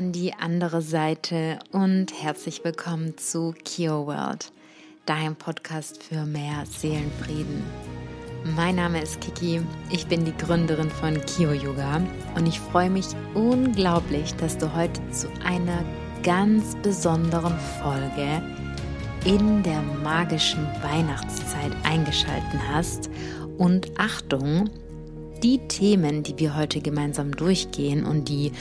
an die andere Seite und herzlich willkommen zu Kio World, deinem Podcast für mehr Seelenfrieden. Mein Name ist Kiki, ich bin die Gründerin von Kio Yoga und ich freue mich unglaublich, dass du heute zu einer ganz besonderen Folge in der magischen Weihnachtszeit eingeschalten hast. Und Achtung, die Themen, die wir heute gemeinsam durchgehen und die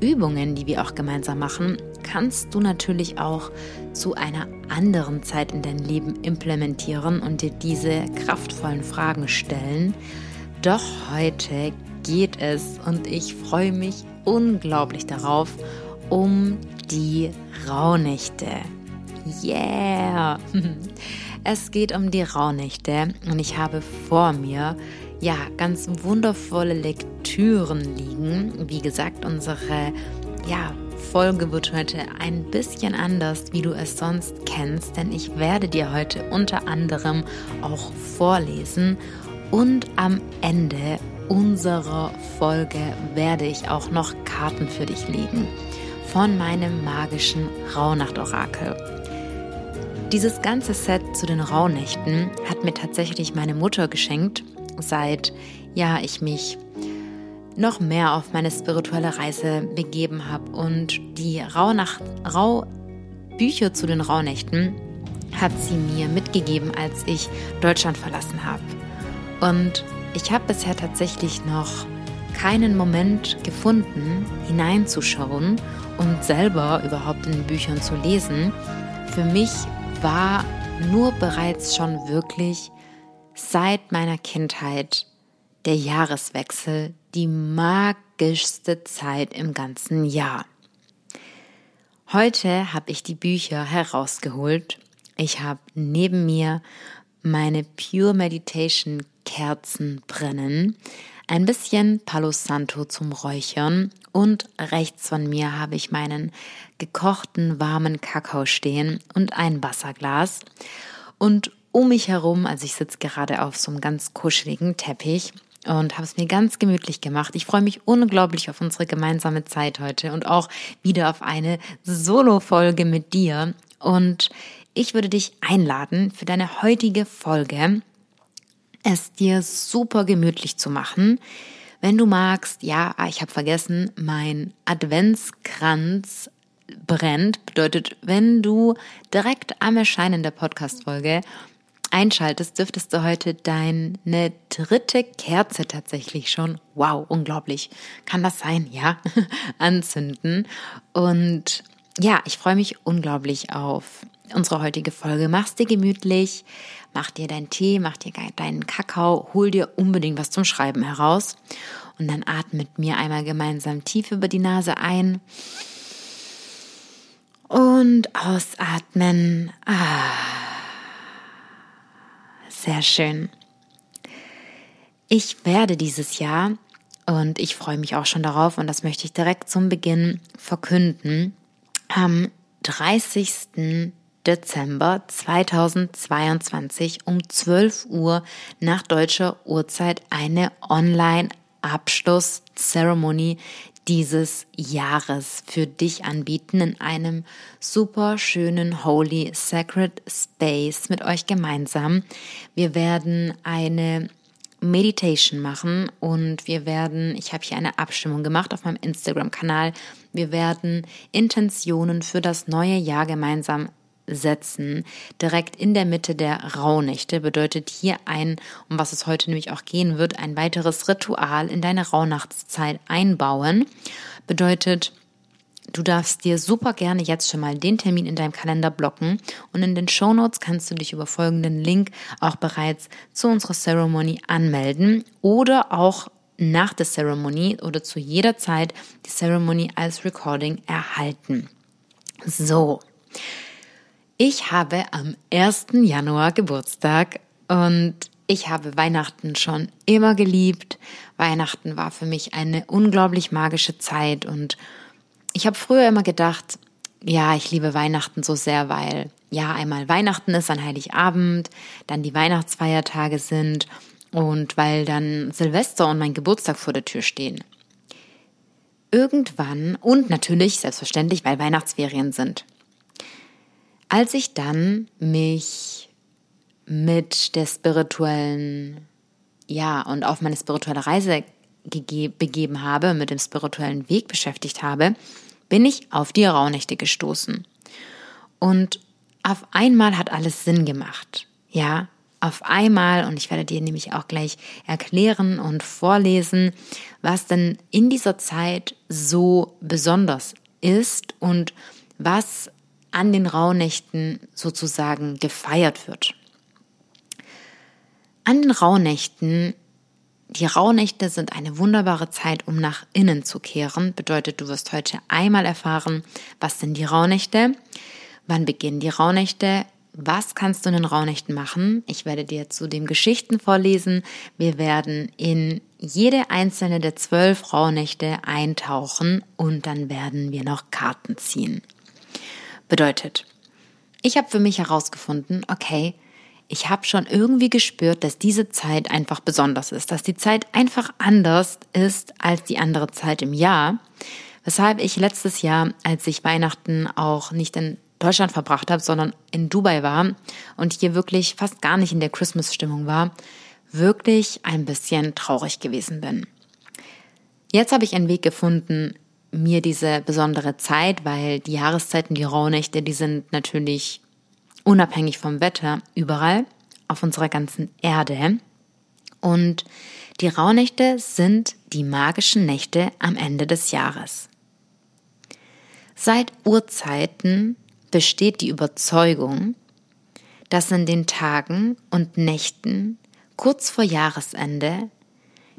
Übungen, die wir auch gemeinsam machen, kannst du natürlich auch zu einer anderen Zeit in dein Leben implementieren und dir diese kraftvollen Fragen stellen. Doch heute geht es und ich freue mich unglaublich darauf um die Rauhnächte. Yeah! Es geht um die Rauhnächte und ich habe vor mir ja, ganz wundervolle Lektüren liegen. Wie gesagt, unsere ja, Folge wird heute ein bisschen anders, wie du es sonst kennst, denn ich werde dir heute unter anderem auch vorlesen und am Ende unserer Folge werde ich auch noch Karten für dich legen von meinem magischen Rauhnacht-Orakel. Dieses ganze Set zu den Rauhnächten hat mir tatsächlich meine Mutter geschenkt seit ja ich mich noch mehr auf meine spirituelle Reise begeben habe und die Rauhnacht, Rauhbücher zu den Rauhnächten hat sie mir mitgegeben, als ich Deutschland verlassen habe. Und ich habe bisher tatsächlich noch keinen Moment gefunden, hineinzuschauen und selber überhaupt in Büchern zu lesen. Für mich war nur bereits schon wirklich seit meiner Kindheit der Jahreswechsel die magischste Zeit im ganzen Jahr. Heute habe ich die Bücher herausgeholt. Ich habe neben mir meine Pure Meditation Kerzen brennen, ein bisschen Palo Santo zum Räuchern und rechts von mir habe ich meinen gekochten warmen Kakao stehen und ein Wasserglas. Und um mich herum. Also ich sitze gerade auf so einem ganz kuscheligen Teppich und habe es mir ganz gemütlich gemacht. Ich freue mich unglaublich auf unsere gemeinsame Zeit heute und auch wieder auf eine Solo-Folge mit dir. Und ich würde dich einladen, für deine heutige Folge es dir super gemütlich zu machen. Wenn du magst, ja, ah, ich habe vergessen, mein Adventskranz brennt. Bedeutet, wenn du direkt am Erscheinen der Podcast-Folge einschaltest, dürftest du heute deine dritte Kerze tatsächlich schon, wow, unglaublich, kann das sein, ja, anzünden. Und ja, ich freue mich unglaublich auf unsere heutige Folge. Mach's dir gemütlich, mach dir deinen Tee, mach dir deinen Kakao, hol dir unbedingt was zum Schreiben heraus und dann atme mit mir einmal gemeinsam tief über die Nase ein und ausatmen. Ah. Sehr schön. Ich werde dieses Jahr, und ich freue mich auch schon darauf, und das möchte ich direkt zum Beginn verkünden, am 30. Dezember 2022 um 12 Uhr nach deutscher Uhrzeit eine Online-Abschlusszeremonie dieses Jahres für dich anbieten in einem super schönen Holy Sacred Space mit euch gemeinsam. Wir werden eine Meditation machen und wir werden, ich habe hier eine Abstimmung gemacht auf meinem Instagram-Kanal, wir werden Intentionen für das neue Jahr gemeinsam setzen, direkt in der Mitte der Rauhnächte, bedeutet hier ein, um was es heute nämlich auch gehen wird, ein weiteres Ritual in deine Rauhnachtszeit einbauen. Bedeutet, Du darfst dir super gerne jetzt schon mal den Termin in deinem Kalender blocken und in den Show Notes kannst du dich über folgenden Link auch bereits zu unserer Ceremony anmelden oder auch nach der Ceremony oder zu jeder Zeit die Ceremony als Recording erhalten. So. Ich habe am 1. Januar Geburtstag und ich habe Weihnachten schon immer geliebt. Weihnachten war für mich eine unglaublich magische Zeit und ich habe früher immer gedacht, ja, ich liebe Weihnachten so sehr, weil ja, einmal Weihnachten ist an Heiligabend, dann die Weihnachtsfeiertage sind und weil dann Silvester und mein Geburtstag vor der Tür stehen. irgendwann und natürlich selbstverständlich, weil Weihnachtsferien sind. Als ich dann mich mit der spirituellen, ja, und auf meine spirituelle Reise begeben habe, mit dem spirituellen Weg beschäftigt habe, bin ich auf die Rauhnächte gestoßen. Und auf einmal hat alles Sinn gemacht. Ja, auf einmal, und ich werde dir nämlich auch gleich erklären und vorlesen, was denn in dieser Zeit so besonders ist und was an den Rauhnächten sozusagen gefeiert wird. An den Rauhnächten, die Rauhnächte sind eine wunderbare Zeit, um nach innen zu kehren. Bedeutet, du wirst heute einmal erfahren, was sind die Rauhnächte, wann beginnen die Rauhnächte, was kannst du in den Rauhnächten machen? Ich werde dir zudem Geschichten vorlesen. Wir werden in jede einzelne der zwölf Rauhnächte eintauchen und dann werden wir noch Karten ziehen. Bedeutet, ich habe für mich herausgefunden, okay, ich habe schon irgendwie gespürt, dass diese Zeit einfach besonders ist, dass die Zeit einfach anders ist als die andere Zeit im Jahr. Weshalb ich letztes Jahr, als ich Weihnachten auch nicht in Deutschland verbracht habe, sondern in Dubai war und hier wirklich fast gar nicht in der Christmas-Stimmung war, wirklich ein bisschen traurig gewesen bin. Jetzt habe ich einen Weg gefunden, mir diese besondere Zeit, weil die Jahreszeiten, die Rauhnächte, die sind natürlich unabhängig vom Wetter überall auf unserer ganzen Erde. Und die Rauhnächte sind die magischen Nächte am Ende des Jahres. Seit Urzeiten besteht die Überzeugung, dass in den Tagen und Nächten kurz vor Jahresende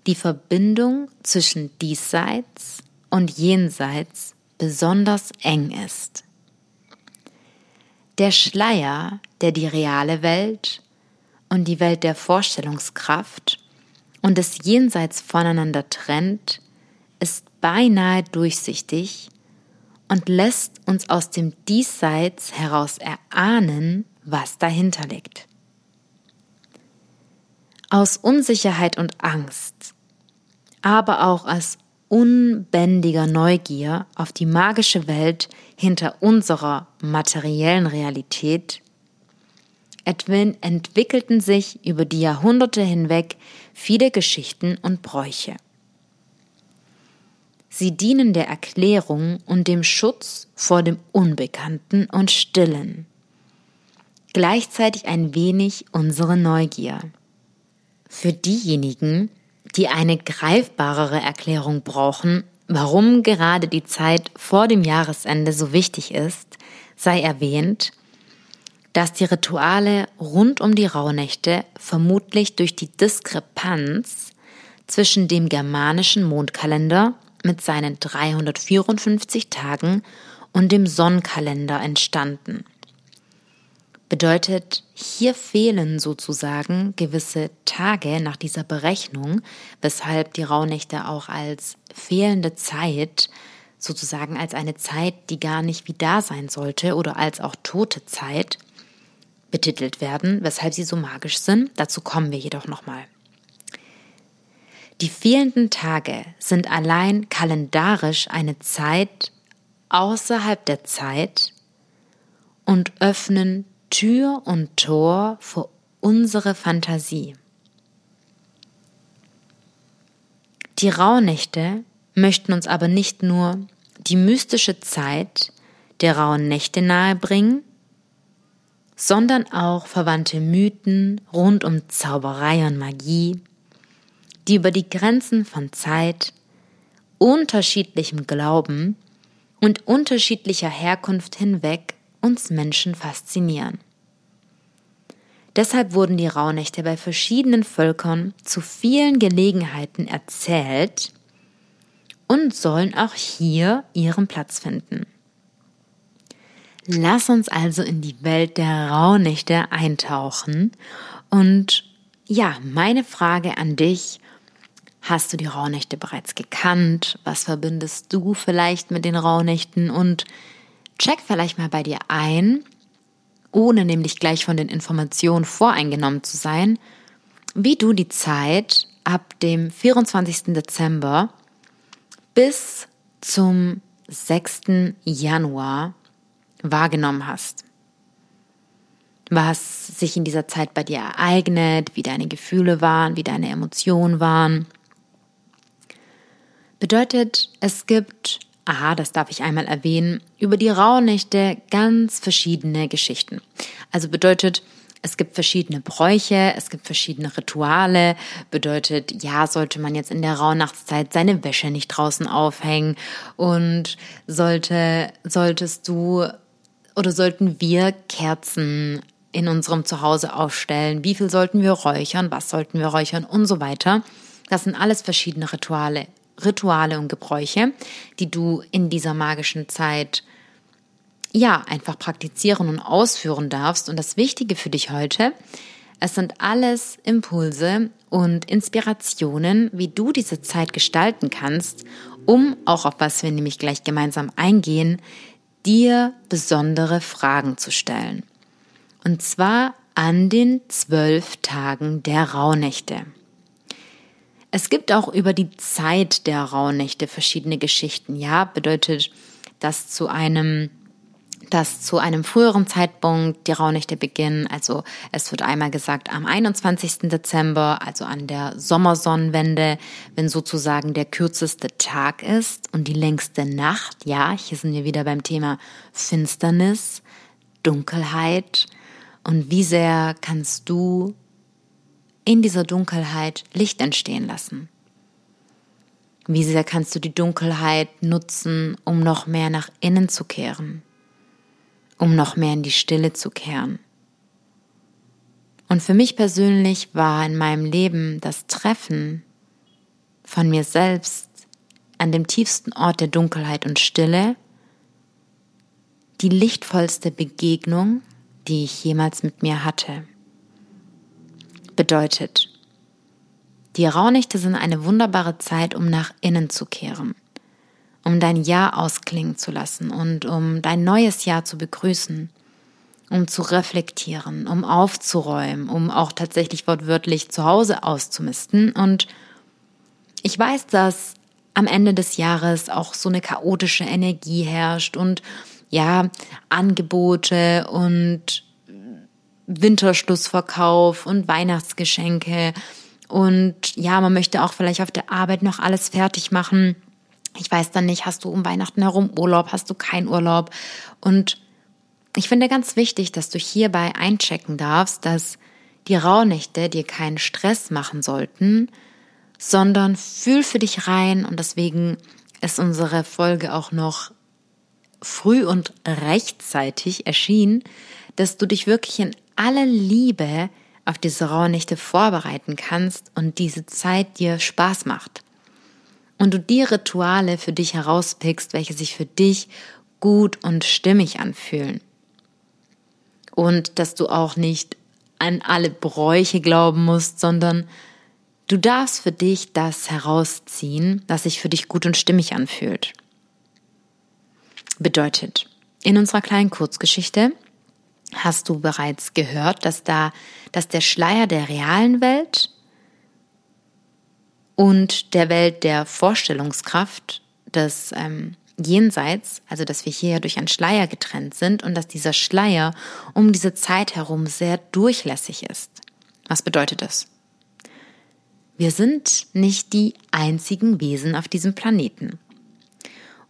die Verbindung zwischen diesseits und jenseits besonders eng ist. Der Schleier, der die reale Welt und die Welt der Vorstellungskraft und des Jenseits voneinander trennt, ist beinahe durchsichtig und lässt uns aus dem Diesseits heraus erahnen, was dahinter liegt. Aus Unsicherheit und Angst, aber auch aus unbändiger Neugier auf die magische Welt hinter unserer materiellen Realität entwickelten sich über die Jahrhunderte hinweg viele Geschichten und Bräuche. Sie dienen der Erklärung und dem Schutz vor dem Unbekannten und Stillen. Gleichzeitig ein wenig unsere Neugier. Für diejenigen, die eine greifbarere Erklärung brauchen, warum gerade die Zeit vor dem Jahresende so wichtig ist, sei erwähnt, dass die Rituale rund um die Rauhnächte vermutlich durch die Diskrepanz zwischen dem germanischen Mondkalender mit seinen 354 Tagen und dem Sonnenkalender entstanden. Bedeutet, hier fehlen sozusagen gewisse Tage nach dieser Berechnung, weshalb die Rauhnächte auch als fehlende Zeit sozusagen als eine Zeit, die gar nicht wie da sein sollte oder als auch tote Zeit betitelt werden, weshalb sie so magisch sind. Dazu kommen wir jedoch nochmal. Die fehlenden Tage sind allein kalendarisch eine Zeit außerhalb der Zeit und öffnen Tür und Tor für unsere Fantasie. Die Rauhnächte möchten uns aber nicht nur die mystische Zeit der rauen Nächte nahebringen, sondern auch verwandte Mythen rund um Zauberei und Magie, die über die Grenzen von Zeit, unterschiedlichem Glauben und unterschiedlicher Herkunft hinweg uns Menschen faszinieren. Deshalb wurden die Rauhnächte bei verschiedenen Völkern zu vielen Gelegenheiten erzählt und sollen auch hier ihren Platz finden. Lass uns also in die Welt der Rauhnächte eintauchen und ja, meine Frage an dich, Hast du die Rauhnächte bereits gekannt? Was verbindest du vielleicht mit den Rauhnächten? Und check vielleicht mal bei dir ein, ohne nämlich gleich von den Informationen voreingenommen zu sein, wie du die Zeit ab dem 24. Dezember bis zum 6. Januar wahrgenommen hast. Was sich in dieser Zeit bei dir ereignet, wie deine Gefühle waren, wie deine Emotionen waren. Bedeutet, es gibt, aha, das darf ich einmal erwähnen, über die Rauhnächte ganz verschiedene Geschichten. Also bedeutet, es gibt verschiedene Bräuche, es gibt verschiedene Rituale. Bedeutet, ja, sollte man jetzt in der Rauhnachtszeit seine Wäsche nicht draußen aufhängen und sollte, solltest du oder sollten wir Kerzen in unserem Zuhause aufstellen? Wie viel sollten wir räuchern? Was sollten wir räuchern? Und so weiter. Das sind alles verschiedene Rituale, Rituale und Gebräuche, die du in dieser magischen Zeit ja, einfach praktizieren und ausführen darfst. Und das Wichtige für dich heute, es sind alles Impulse und Inspirationen, wie du diese Zeit gestalten kannst, um, auch auf was wir nämlich gleich gemeinsam eingehen, dir besondere Fragen zu stellen. Und zwar an den zwölf Tagen der Rauhnächte. Es gibt auch über die Zeit der Rauhnächte verschiedene Geschichten. Ja, bedeutet, dass zu einem dass zu einem früheren Zeitpunkt die Rauhnächte beginnen. Also es wird einmal gesagt am 21. Dezember, also an der Sommersonnenwende, wenn sozusagen der kürzeste Tag ist und die längste Nacht. Ja, hier sind wir wieder beim Thema Finsternis, Dunkelheit. Und wie sehr kannst du in dieser Dunkelheit Licht entstehen lassen? Wie sehr kannst du die Dunkelheit nutzen, um noch mehr nach innen zu kehren? um noch mehr in die Stille zu kehren. Und für mich persönlich war in meinem Leben das Treffen von mir selbst an dem tiefsten Ort der Dunkelheit und Stille die lichtvollste Begegnung, die ich jemals mit mir hatte. Bedeutet, die Rauhnächte sind eine wunderbare Zeit, um nach innen zu kehren um dein Jahr ausklingen zu lassen und um dein neues Jahr zu begrüßen, um zu reflektieren, um aufzuräumen, um auch tatsächlich wortwörtlich zu Hause auszumisten. Und ich weiß, dass am Ende des Jahres auch so eine chaotische Energie herrscht und ja, Angebote und Winterschlussverkauf und Weihnachtsgeschenke. Und ja, man möchte auch vielleicht auf der Arbeit noch alles fertig machen. Ich weiß dann nicht, hast du um Weihnachten herum Urlaub, hast du keinen Urlaub? Und ich finde ganz wichtig, dass du hierbei einchecken darfst, dass die Rauhnächte dir keinen Stress machen sollten, sondern fühl für dich rein und deswegen ist unsere Folge auch noch früh und rechtzeitig erschienen, dass du dich wirklich in aller Liebe auf diese Rauhnächte vorbereiten kannst und diese Zeit dir Spaß macht und du die Rituale für dich herauspickst, welche sich für dich gut und stimmig anfühlen. Und dass du auch nicht an alle Bräuche glauben musst, sondern du darfst für dich das herausziehen, was sich für dich gut und stimmig anfühlt. Bedeutet, in unserer kleinen Kurzgeschichte hast du bereits gehört, dass da, dass der Schleier der realen Welt und der Welt der Vorstellungskraft des ähm, Jenseits, also dass wir hier durch einen Schleier getrennt sind und dass dieser Schleier um diese Zeit herum sehr durchlässig ist. Was bedeutet das? Wir sind nicht die einzigen Wesen auf diesem Planeten.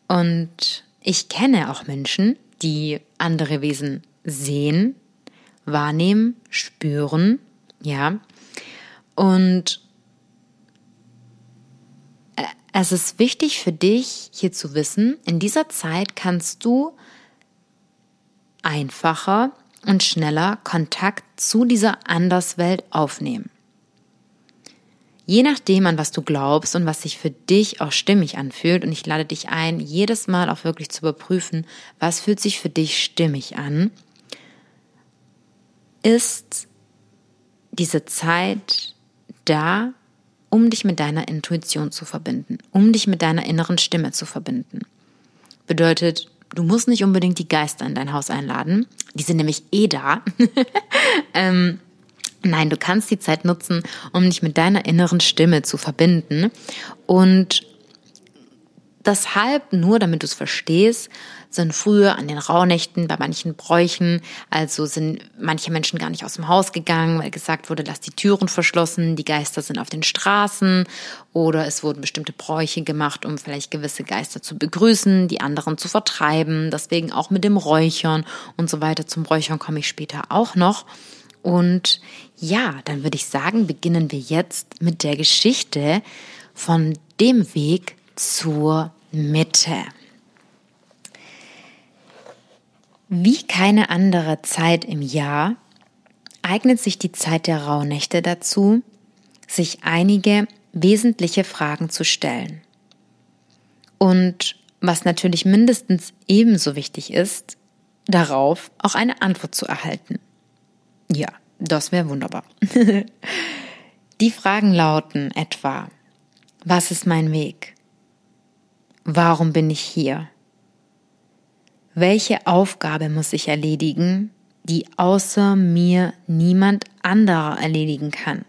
Und ich kenne auch Menschen, die andere Wesen sehen, wahrnehmen, spüren, ja. Und es ist wichtig für dich hier zu wissen, in dieser Zeit kannst du einfacher und schneller Kontakt zu dieser Anderswelt aufnehmen. Je nachdem, an was du glaubst und was sich für dich auch stimmig anfühlt, und ich lade dich ein, jedes Mal auch wirklich zu überprüfen, was fühlt sich für dich stimmig an, ist diese Zeit da, um dich mit deiner Intuition zu verbinden, um dich mit deiner inneren Stimme zu verbinden. Bedeutet, du musst nicht unbedingt die Geister in dein Haus einladen, die sind nämlich eh da. ähm, nein, du kannst die Zeit nutzen, um dich mit deiner inneren Stimme zu verbinden und Deshalb, nur damit du es verstehst, sind früher an den Rauhnächten bei manchen Bräuchen, also sind manche Menschen gar nicht aus dem Haus gegangen, weil gesagt wurde, lass die Türen verschlossen, die Geister sind auf den Straßen oder es wurden bestimmte Bräuche gemacht, um vielleicht gewisse Geister zu begrüßen, die anderen zu vertreiben, deswegen auch mit dem Räuchern und so weiter. Zum Räuchern komme ich später auch noch. Und ja, dann würde ich sagen, beginnen wir jetzt mit der Geschichte von dem Weg zur Mitte. Wie keine andere Zeit im Jahr eignet sich die Zeit der Rauhnächte dazu, sich einige wesentliche Fragen zu stellen. Und was natürlich mindestens ebenso wichtig ist, darauf auch eine Antwort zu erhalten. Ja, das wäre wunderbar. die Fragen lauten etwa, was ist mein Weg? Warum bin ich hier? Welche Aufgabe muss ich erledigen, die außer mir niemand anderer erledigen kann?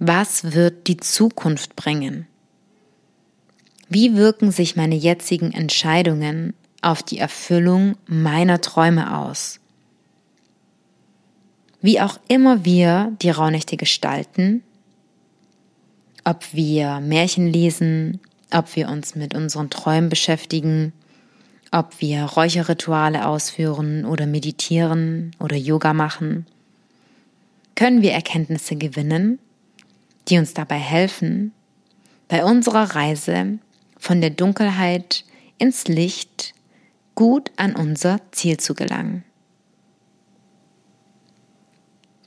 Was wird die Zukunft bringen? Wie wirken sich meine jetzigen Entscheidungen auf die Erfüllung meiner Träume aus? Wie auch immer wir die Rauhnächte gestalten, ob wir Märchen lesen, ob wir uns mit unseren Träumen beschäftigen, ob wir Räucherrituale ausführen oder meditieren oder Yoga machen, können wir Erkenntnisse gewinnen, die uns dabei helfen, bei unserer Reise von der Dunkelheit ins Licht gut an unser Ziel zu gelangen.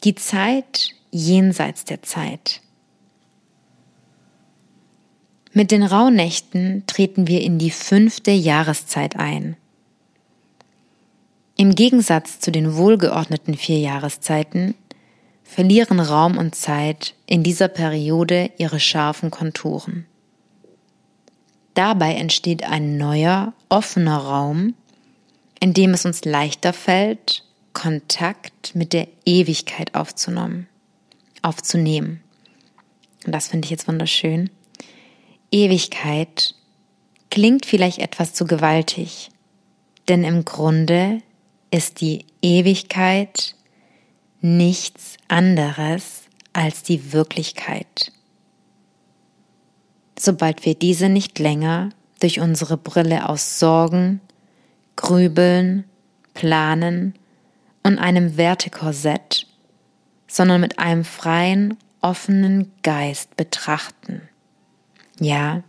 Die Zeit jenseits der Zeit mit den Rauhnächten treten wir in die fünfte Jahreszeit ein. Im Gegensatz zu den wohlgeordneten vier Jahreszeiten verlieren Raum und Zeit in dieser Periode ihre scharfen Konturen. Dabei entsteht ein neuer, offener Raum, in dem es uns leichter fällt, Kontakt mit der Ewigkeit aufzunehmen. aufzunehmen. Und das finde ich jetzt wunderschön. Ewigkeit klingt vielleicht etwas zu gewaltig, denn im Grunde ist die Ewigkeit nichts anderes als die Wirklichkeit. Sobald wir diese nicht länger durch unsere Brille aus Sorgen, Grübeln, Planen und einem Wertekorsett, sondern mit einem freien, offenen Geist betrachten. Ja,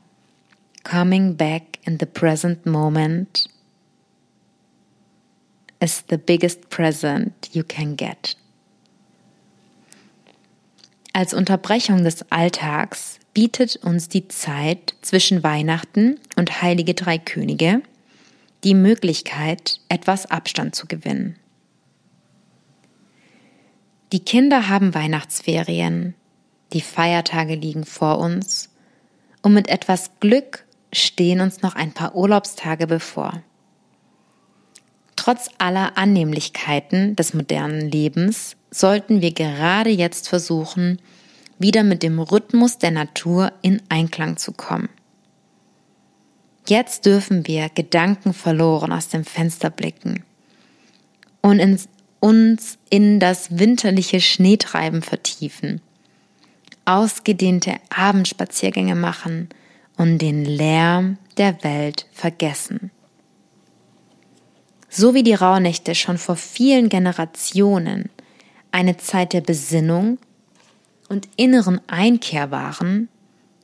coming back in the present moment is the biggest present you can get. Als Unterbrechung des Alltags bietet uns die Zeit zwischen Weihnachten und Heilige Drei Könige die Möglichkeit, etwas Abstand zu gewinnen. Die Kinder haben Weihnachtsferien, die Feiertage liegen vor uns und mit etwas Glück stehen uns noch ein paar Urlaubstage bevor. Trotz aller Annehmlichkeiten des modernen Lebens sollten wir gerade jetzt versuchen, wieder mit dem Rhythmus der Natur in Einklang zu kommen. Jetzt dürfen wir Gedanken verloren aus dem Fenster blicken und ins, uns in das winterliche Schneetreiben vertiefen ausgedehnte Abendspaziergänge machen und den Lärm der Welt vergessen. So wie die Rauhnächte schon vor vielen Generationen eine Zeit der Besinnung und inneren Einkehr waren,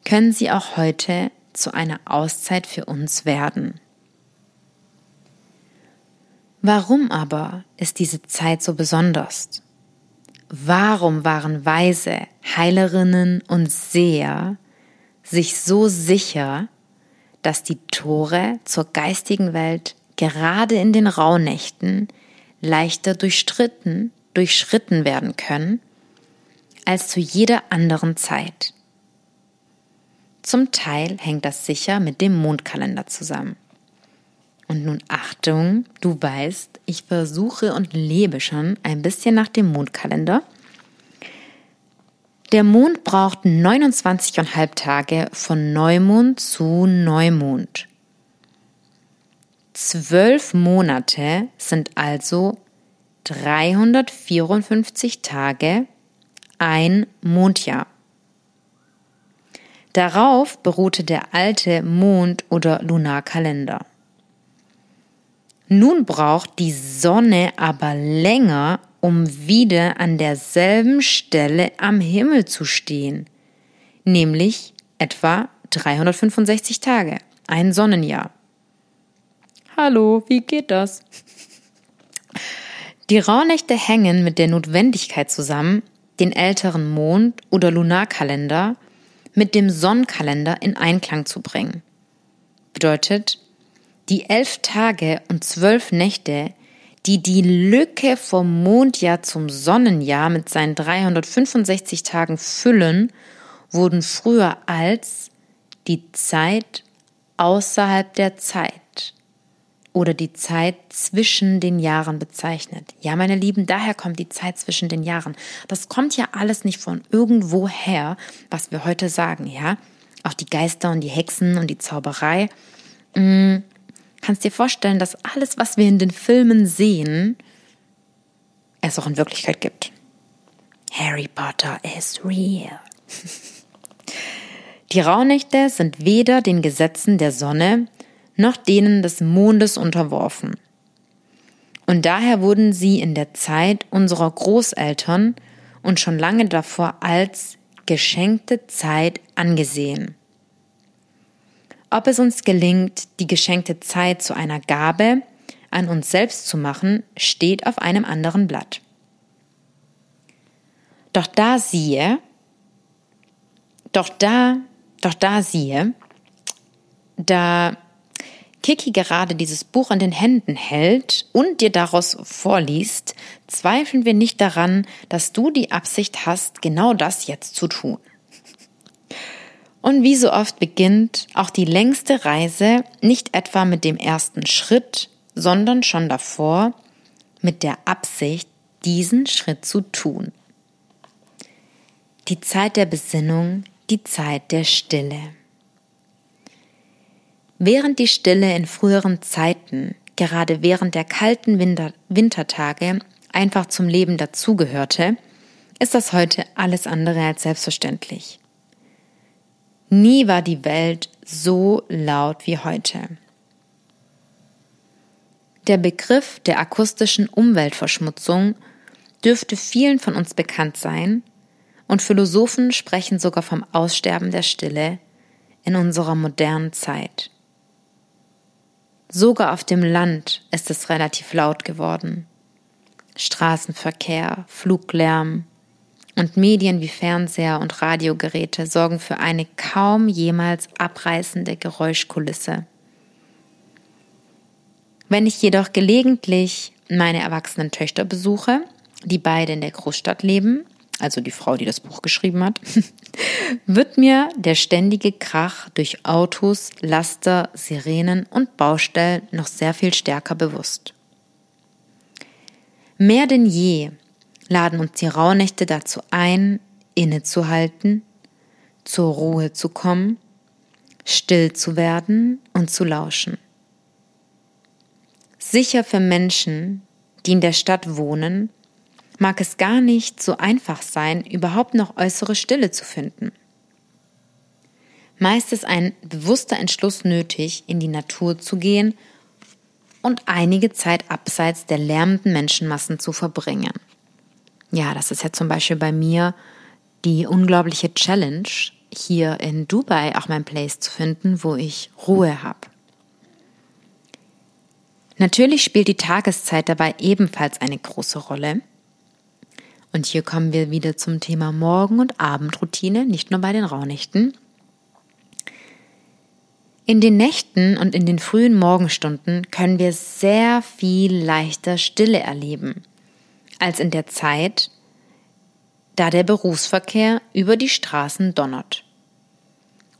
können sie auch heute zu einer Auszeit für uns werden. Warum aber ist diese Zeit so besonders? Warum waren Weise, Heilerinnen und Seher sich so sicher, dass die Tore zur geistigen Welt gerade in den Rauhnächten leichter durchstritten, durchschritten werden können als zu jeder anderen Zeit. Zum Teil hängt das sicher mit dem Mondkalender zusammen. Und nun Achtung, du weißt, ich versuche und lebe schon ein bisschen nach dem Mondkalender. Der Mond braucht 29,5 Tage von Neumond zu Neumond. Zwölf Monate sind also 354 Tage, ein Mondjahr. Darauf beruhte der alte Mond- oder Lunarkalender. Nun braucht die Sonne aber länger, um wieder an derselben Stelle am Himmel zu stehen, nämlich etwa 365 Tage, ein Sonnenjahr. Hallo, wie geht das? Die Rauhnächte hängen mit der Notwendigkeit zusammen, den älteren Mond- oder Lunarkalender mit dem Sonnenkalender in Einklang zu bringen. Bedeutet, die elf Tage und zwölf Nächte, die die Lücke vom Mondjahr zum Sonnenjahr mit seinen 365 Tagen füllen, wurden früher als die Zeit außerhalb der Zeit oder die Zeit zwischen den Jahren bezeichnet. Ja, meine Lieben, daher kommt die Zeit zwischen den Jahren. Das kommt ja alles nicht von irgendwo her, was wir heute sagen, ja. Auch die Geister und die Hexen und die Zauberei. Hm, kannst dir vorstellen, dass alles, was wir in den Filmen sehen, es auch in Wirklichkeit gibt. Harry Potter is real. Die Rauhnächte sind weder den Gesetzen der Sonne noch denen des Mondes unterworfen. Und daher wurden sie in der Zeit unserer Großeltern und schon lange davor als geschenkte Zeit angesehen. Ob es uns gelingt, die geschenkte Zeit zu einer Gabe an uns selbst zu machen, steht auf einem anderen Blatt. Doch da siehe, doch da, doch da siehe, da Kiki gerade dieses Buch in den Händen hält und dir daraus vorliest, zweifeln wir nicht daran, dass du die Absicht hast, genau das jetzt zu tun. Und wie so oft beginnt auch die längste Reise nicht etwa mit dem ersten Schritt, sondern schon davor mit der Absicht, diesen Schritt zu tun. Die Zeit der Besinnung, die Zeit der Stille. Während die Stille in früheren Zeiten, gerade während der kalten Winter Wintertage, einfach zum Leben dazugehörte, ist das heute alles andere als selbstverständlich. Nie war die Welt so laut wie heute. Der Begriff der akustischen Umweltverschmutzung dürfte vielen von uns bekannt sein, und Philosophen sprechen sogar vom Aussterben der Stille in unserer modernen Zeit. Sogar auf dem Land ist es relativ laut geworden. Straßenverkehr, Fluglärm und Medien wie Fernseher und Radiogeräte sorgen für eine kaum jemals abreißende Geräuschkulisse. Wenn ich jedoch gelegentlich meine erwachsenen Töchter besuche, die beide in der Großstadt leben, also die Frau, die das Buch geschrieben hat, wird mir der ständige Krach durch Autos, Laster, Sirenen und Baustellen noch sehr viel stärker bewusst. Mehr denn je laden uns die Rauhnächte dazu ein, innezuhalten, zur Ruhe zu kommen, still zu werden und zu lauschen. Sicher für Menschen, die in der Stadt wohnen mag es gar nicht so einfach sein, überhaupt noch äußere Stille zu finden. Meist ist ein bewusster Entschluss nötig, in die Natur zu gehen und einige Zeit abseits der lärmenden Menschenmassen zu verbringen. Ja, das ist ja zum Beispiel bei mir die unglaubliche Challenge, hier in Dubai auch mein Place zu finden, wo ich Ruhe habe. Natürlich spielt die Tageszeit dabei ebenfalls eine große Rolle. Und hier kommen wir wieder zum Thema Morgen- und Abendroutine, nicht nur bei den Rauhnächten. In den Nächten und in den frühen Morgenstunden können wir sehr viel leichter Stille erleben als in der Zeit, da der Berufsverkehr über die Straßen donnert.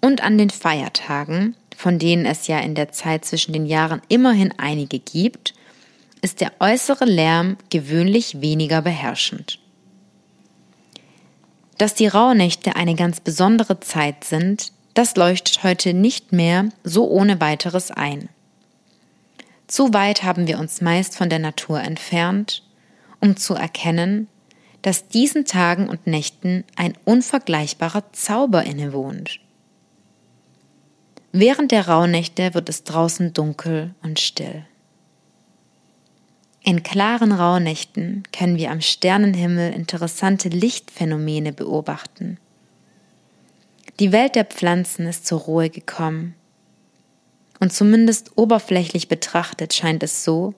Und an den Feiertagen, von denen es ja in der Zeit zwischen den Jahren immerhin einige gibt, ist der äußere Lärm gewöhnlich weniger beherrschend. Dass die Rauhnächte eine ganz besondere Zeit sind, das leuchtet heute nicht mehr so ohne weiteres ein. Zu weit haben wir uns meist von der Natur entfernt, um zu erkennen, dass diesen Tagen und Nächten ein unvergleichbarer Zauber innewohnt. Während der Rauhnächte wird es draußen dunkel und still. In klaren Rauhnächten können wir am Sternenhimmel interessante Lichtphänomene beobachten. Die Welt der Pflanzen ist zur Ruhe gekommen. Und zumindest oberflächlich betrachtet scheint es so,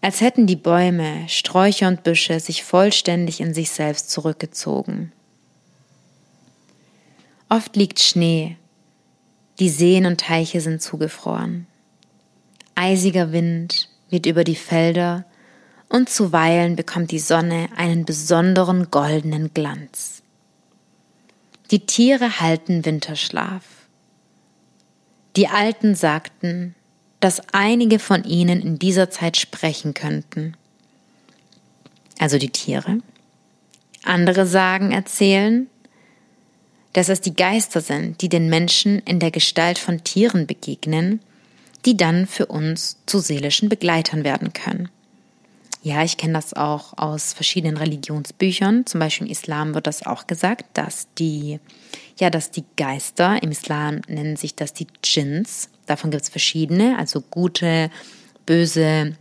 als hätten die Bäume, Sträucher und Büsche sich vollständig in sich selbst zurückgezogen. Oft liegt Schnee, die Seen und Teiche sind zugefroren. Eisiger Wind weht über die Felder und zuweilen bekommt die Sonne einen besonderen goldenen Glanz. Die Tiere halten Winterschlaf. Die Alten sagten, dass einige von ihnen in dieser Zeit sprechen könnten. Also die Tiere. Andere sagen, erzählen, dass es die Geister sind, die den Menschen in der Gestalt von Tieren begegnen, die dann für uns zu seelischen Begleitern werden können. Ja, ich kenne das auch aus verschiedenen Religionsbüchern. Zum Beispiel im Islam wird das auch gesagt, dass die, ja, dass die Geister, im Islam nennen sich das die Djinns. Davon gibt es verschiedene, also gute, böse,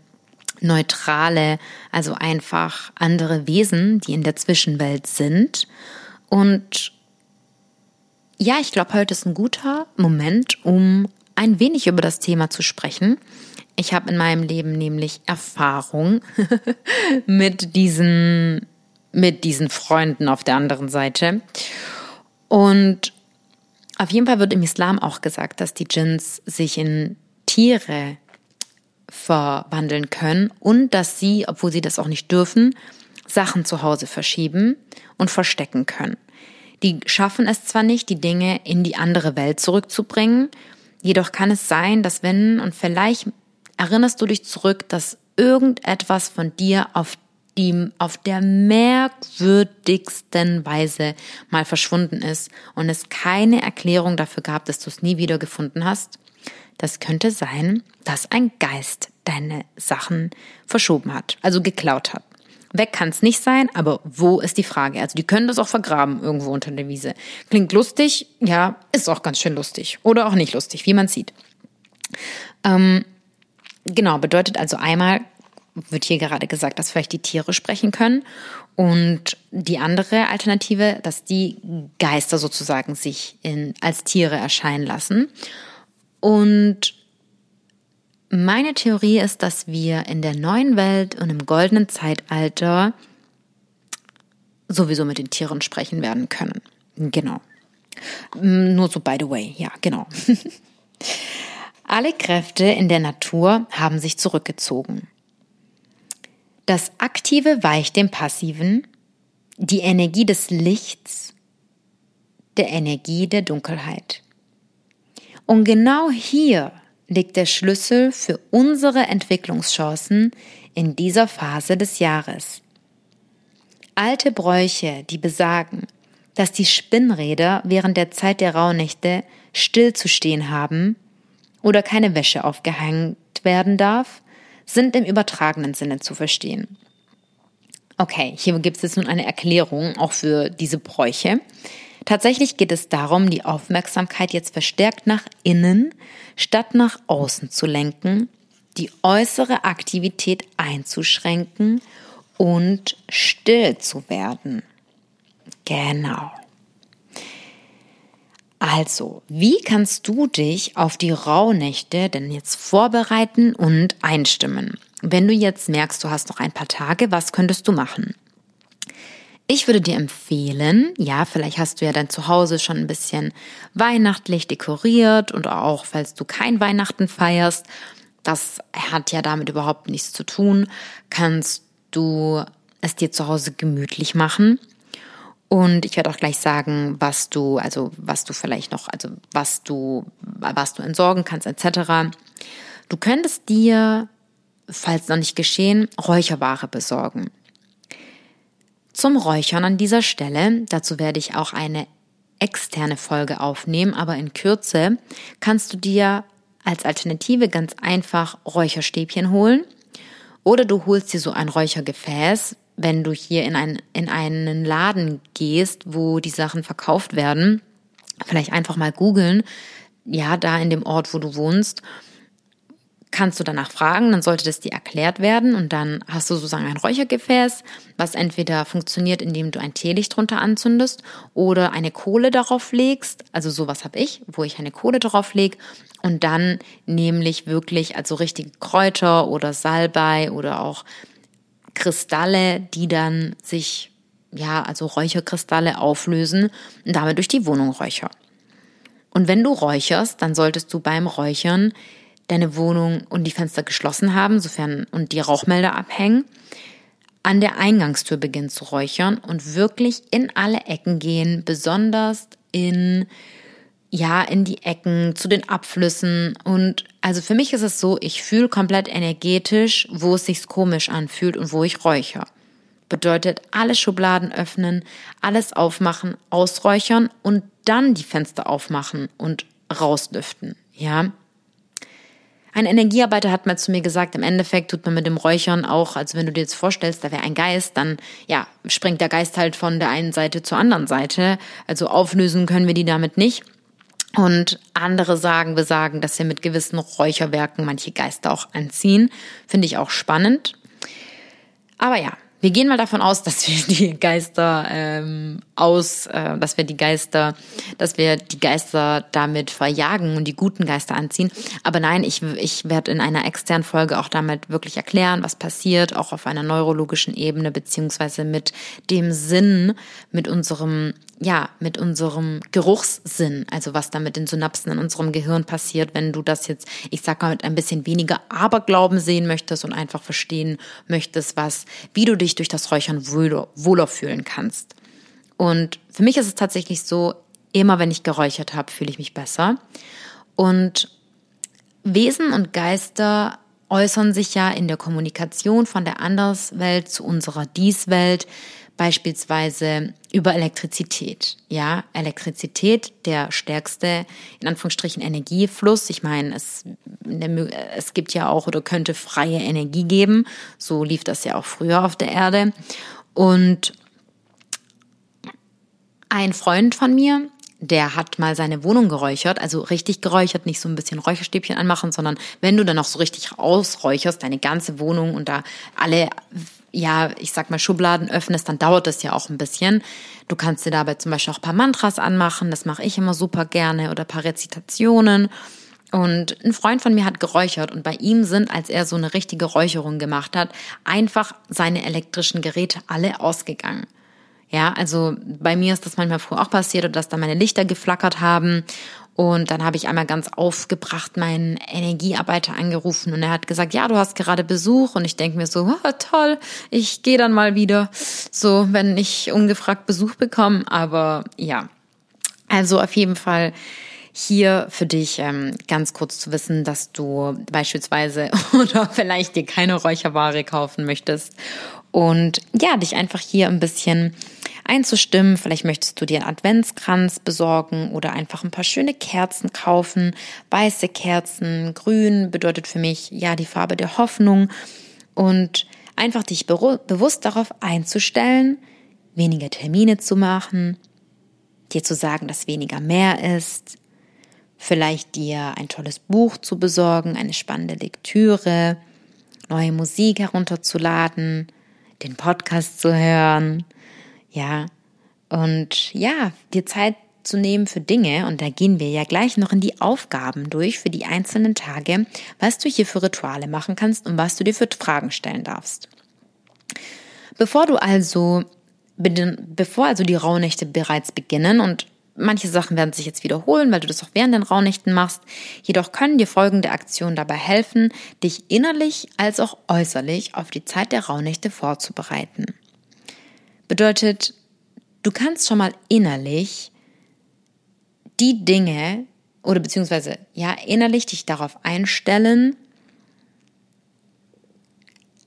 neutrale, also einfach andere Wesen, die in der Zwischenwelt sind. Und ja, ich glaube, heute ist ein guter Moment, um ein wenig über das Thema zu sprechen. Ich habe in meinem Leben nämlich Erfahrung mit diesen, mit diesen Freunden auf der anderen Seite. Und auf jeden Fall wird im Islam auch gesagt, dass die Djinns sich in Tiere verwandeln können und dass sie, obwohl sie das auch nicht dürfen, Sachen zu Hause verschieben und verstecken können. Die schaffen es zwar nicht, die Dinge in die andere Welt zurückzubringen, jedoch kann es sein, dass wenn, und vielleicht erinnerst du dich zurück, dass irgendetwas von dir auf die auf der merkwürdigsten Weise mal verschwunden ist und es keine Erklärung dafür gab, dass du es nie wieder gefunden hast? Das könnte sein, dass ein Geist deine Sachen verschoben hat, also geklaut hat. Weg kann es nicht sein, aber wo ist die Frage? Also die können das auch vergraben irgendwo unter der Wiese. Klingt lustig, ja, ist auch ganz schön lustig. Oder auch nicht lustig, wie man sieht. Ähm, Genau, bedeutet also einmal, wird hier gerade gesagt, dass vielleicht die Tiere sprechen können. Und die andere Alternative, dass die Geister sozusagen sich in, als Tiere erscheinen lassen. Und meine Theorie ist, dass wir in der neuen Welt und im goldenen Zeitalter sowieso mit den Tieren sprechen werden können. Genau. Nur so by the way, ja, genau. Alle Kräfte in der Natur haben sich zurückgezogen. Das Aktive weicht dem Passiven, die Energie des Lichts der Energie der Dunkelheit. Und genau hier liegt der Schlüssel für unsere Entwicklungschancen in dieser Phase des Jahres. Alte Bräuche, die besagen, dass die Spinnräder während der Zeit der Rauhnächte stillzustehen haben, oder keine Wäsche aufgehängt werden darf, sind im übertragenen Sinne zu verstehen. Okay, hier gibt es jetzt nun eine Erklärung auch für diese Bräuche. Tatsächlich geht es darum, die Aufmerksamkeit jetzt verstärkt nach innen statt nach außen zu lenken, die äußere Aktivität einzuschränken und still zu werden. Genau. Also, wie kannst du dich auf die Rauhnächte denn jetzt vorbereiten und einstimmen? Wenn du jetzt merkst, du hast noch ein paar Tage, was könntest du machen? Ich würde dir empfehlen, ja, vielleicht hast du ja dein Zuhause schon ein bisschen weihnachtlich dekoriert und auch, falls du kein Weihnachten feierst, das hat ja damit überhaupt nichts zu tun, kannst du es dir zu Hause gemütlich machen und ich werde auch gleich sagen, was du, also was du vielleicht noch, also was du, was du entsorgen kannst, etc. Du könntest dir, falls noch nicht geschehen, Räucherware besorgen. zum Räuchern an dieser Stelle, dazu werde ich auch eine externe Folge aufnehmen, aber in Kürze kannst du dir als Alternative ganz einfach Räucherstäbchen holen oder du holst dir so ein Räuchergefäß, wenn du hier in, ein, in einen Laden gehst, wo die Sachen verkauft werden. Vielleicht einfach mal googeln, ja, da in dem Ort, wo du wohnst kannst du danach fragen, dann sollte das dir erklärt werden und dann hast du sozusagen ein Räuchergefäß, was entweder funktioniert, indem du ein Teelicht drunter anzündest oder eine Kohle darauf legst. Also sowas habe ich, wo ich eine Kohle darauf lege und dann nämlich wirklich also richtige Kräuter oder Salbei oder auch Kristalle, die dann sich ja, also Räucherkristalle auflösen und damit durch die Wohnung räucher. Und wenn du räucherst, dann solltest du beim Räuchern deine Wohnung und die Fenster geschlossen haben, sofern und die Rauchmelder abhängen, an der Eingangstür beginnen zu räuchern und wirklich in alle Ecken gehen, besonders in ja, in die Ecken, zu den Abflüssen. Und also für mich ist es so, ich fühle komplett energetisch, wo es sich komisch anfühlt und wo ich räuche. Bedeutet, alle Schubladen öffnen, alles aufmachen, ausräuchern und dann die Fenster aufmachen und rausdüften. Ja, ein Energiearbeiter hat mal zu mir gesagt, im Endeffekt tut man mit dem Räuchern auch, also wenn du dir jetzt vorstellst, da wäre ein Geist, dann ja, springt der Geist halt von der einen Seite zur anderen Seite. Also auflösen können wir die damit nicht. Und andere sagen, wir sagen, dass wir mit gewissen Räucherwerken manche Geister auch anziehen. Finde ich auch spannend. Aber ja, wir gehen mal davon aus, dass wir die Geister ähm, aus, äh, dass wir die Geister, dass wir die Geister damit verjagen und die guten Geister anziehen. Aber nein, ich, ich werde in einer externen Folge auch damit wirklich erklären, was passiert, auch auf einer neurologischen Ebene, beziehungsweise mit dem Sinn, mit unserem ja, mit unserem Geruchssinn, also was da mit den Synapsen in unserem Gehirn passiert, wenn du das jetzt, ich sag mal, mit ein bisschen weniger Aberglauben sehen möchtest und einfach verstehen möchtest, was, wie du dich durch das Räuchern wohler, wohler fühlen kannst. Und für mich ist es tatsächlich so, immer wenn ich geräuchert habe, fühle ich mich besser. Und Wesen und Geister äußern sich ja in der Kommunikation von der Anderswelt zu unserer Dieswelt beispielsweise über Elektrizität. Ja, Elektrizität, der stärkste, in Anführungsstrichen, Energiefluss. Ich meine, es, es gibt ja auch oder könnte freie Energie geben. So lief das ja auch früher auf der Erde. Und ein Freund von mir, der hat mal seine Wohnung geräuchert, also richtig geräuchert, nicht so ein bisschen Räucherstäbchen anmachen, sondern wenn du dann noch so richtig ausräucherst, deine ganze Wohnung und da alle ja, ich sag mal, Schubladen öffnest, dann dauert das ja auch ein bisschen. Du kannst dir dabei zum Beispiel auch ein paar Mantras anmachen, das mache ich immer super gerne, oder ein paar Rezitationen. Und ein Freund von mir hat geräuchert und bei ihm sind, als er so eine richtige Räucherung gemacht hat, einfach seine elektrischen Geräte alle ausgegangen. Ja, also bei mir ist das manchmal früher auch passiert, dass da meine Lichter geflackert haben und dann habe ich einmal ganz aufgebracht meinen Energiearbeiter angerufen und er hat gesagt, ja, du hast gerade Besuch. Und ich denke mir so, oh, toll, ich gehe dann mal wieder, so wenn ich ungefragt Besuch bekomme. Aber ja, also auf jeden Fall hier für dich ähm, ganz kurz zu wissen, dass du beispielsweise oder vielleicht dir keine Räucherware kaufen möchtest und ja, dich einfach hier ein bisschen einzustimmen. Vielleicht möchtest du dir einen Adventskranz besorgen oder einfach ein paar schöne Kerzen kaufen. Weiße Kerzen, grün bedeutet für mich ja die Farbe der Hoffnung und einfach dich bewusst darauf einzustellen, weniger Termine zu machen, dir zu sagen, dass weniger mehr ist, vielleicht dir ein tolles Buch zu besorgen, eine spannende Lektüre, neue Musik herunterzuladen, den Podcast zu hören, ja, und ja, dir Zeit zu nehmen für Dinge, und da gehen wir ja gleich noch in die Aufgaben durch für die einzelnen Tage, was du hier für Rituale machen kannst und was du dir für Fragen stellen darfst. Bevor du also, bevor also die Rauhnächte bereits beginnen und manche Sachen werden sich jetzt wiederholen, weil du das auch während den Rauhnächten machst, jedoch können dir folgende Aktionen dabei helfen, dich innerlich als auch äußerlich auf die Zeit der Rauhnächte vorzubereiten. Bedeutet, du kannst schon mal innerlich die Dinge oder beziehungsweise ja innerlich dich darauf einstellen,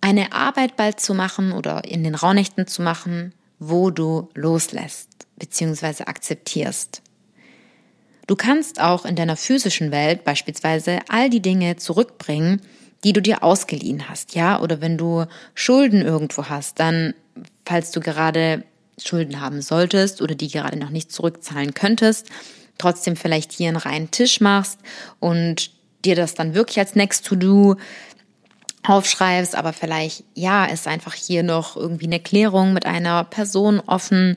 eine Arbeit bald zu machen oder in den Raunächten zu machen, wo du loslässt bzw. akzeptierst. Du kannst auch in deiner physischen Welt beispielsweise all die Dinge zurückbringen, die du dir ausgeliehen hast, ja? Oder wenn du Schulden irgendwo hast, dann, falls du gerade Schulden haben solltest oder die gerade noch nicht zurückzahlen könntest, trotzdem vielleicht hier einen reinen Tisch machst und dir das dann wirklich als Next to Do aufschreibst, aber vielleicht, ja, ist einfach hier noch irgendwie eine Klärung mit einer Person offen.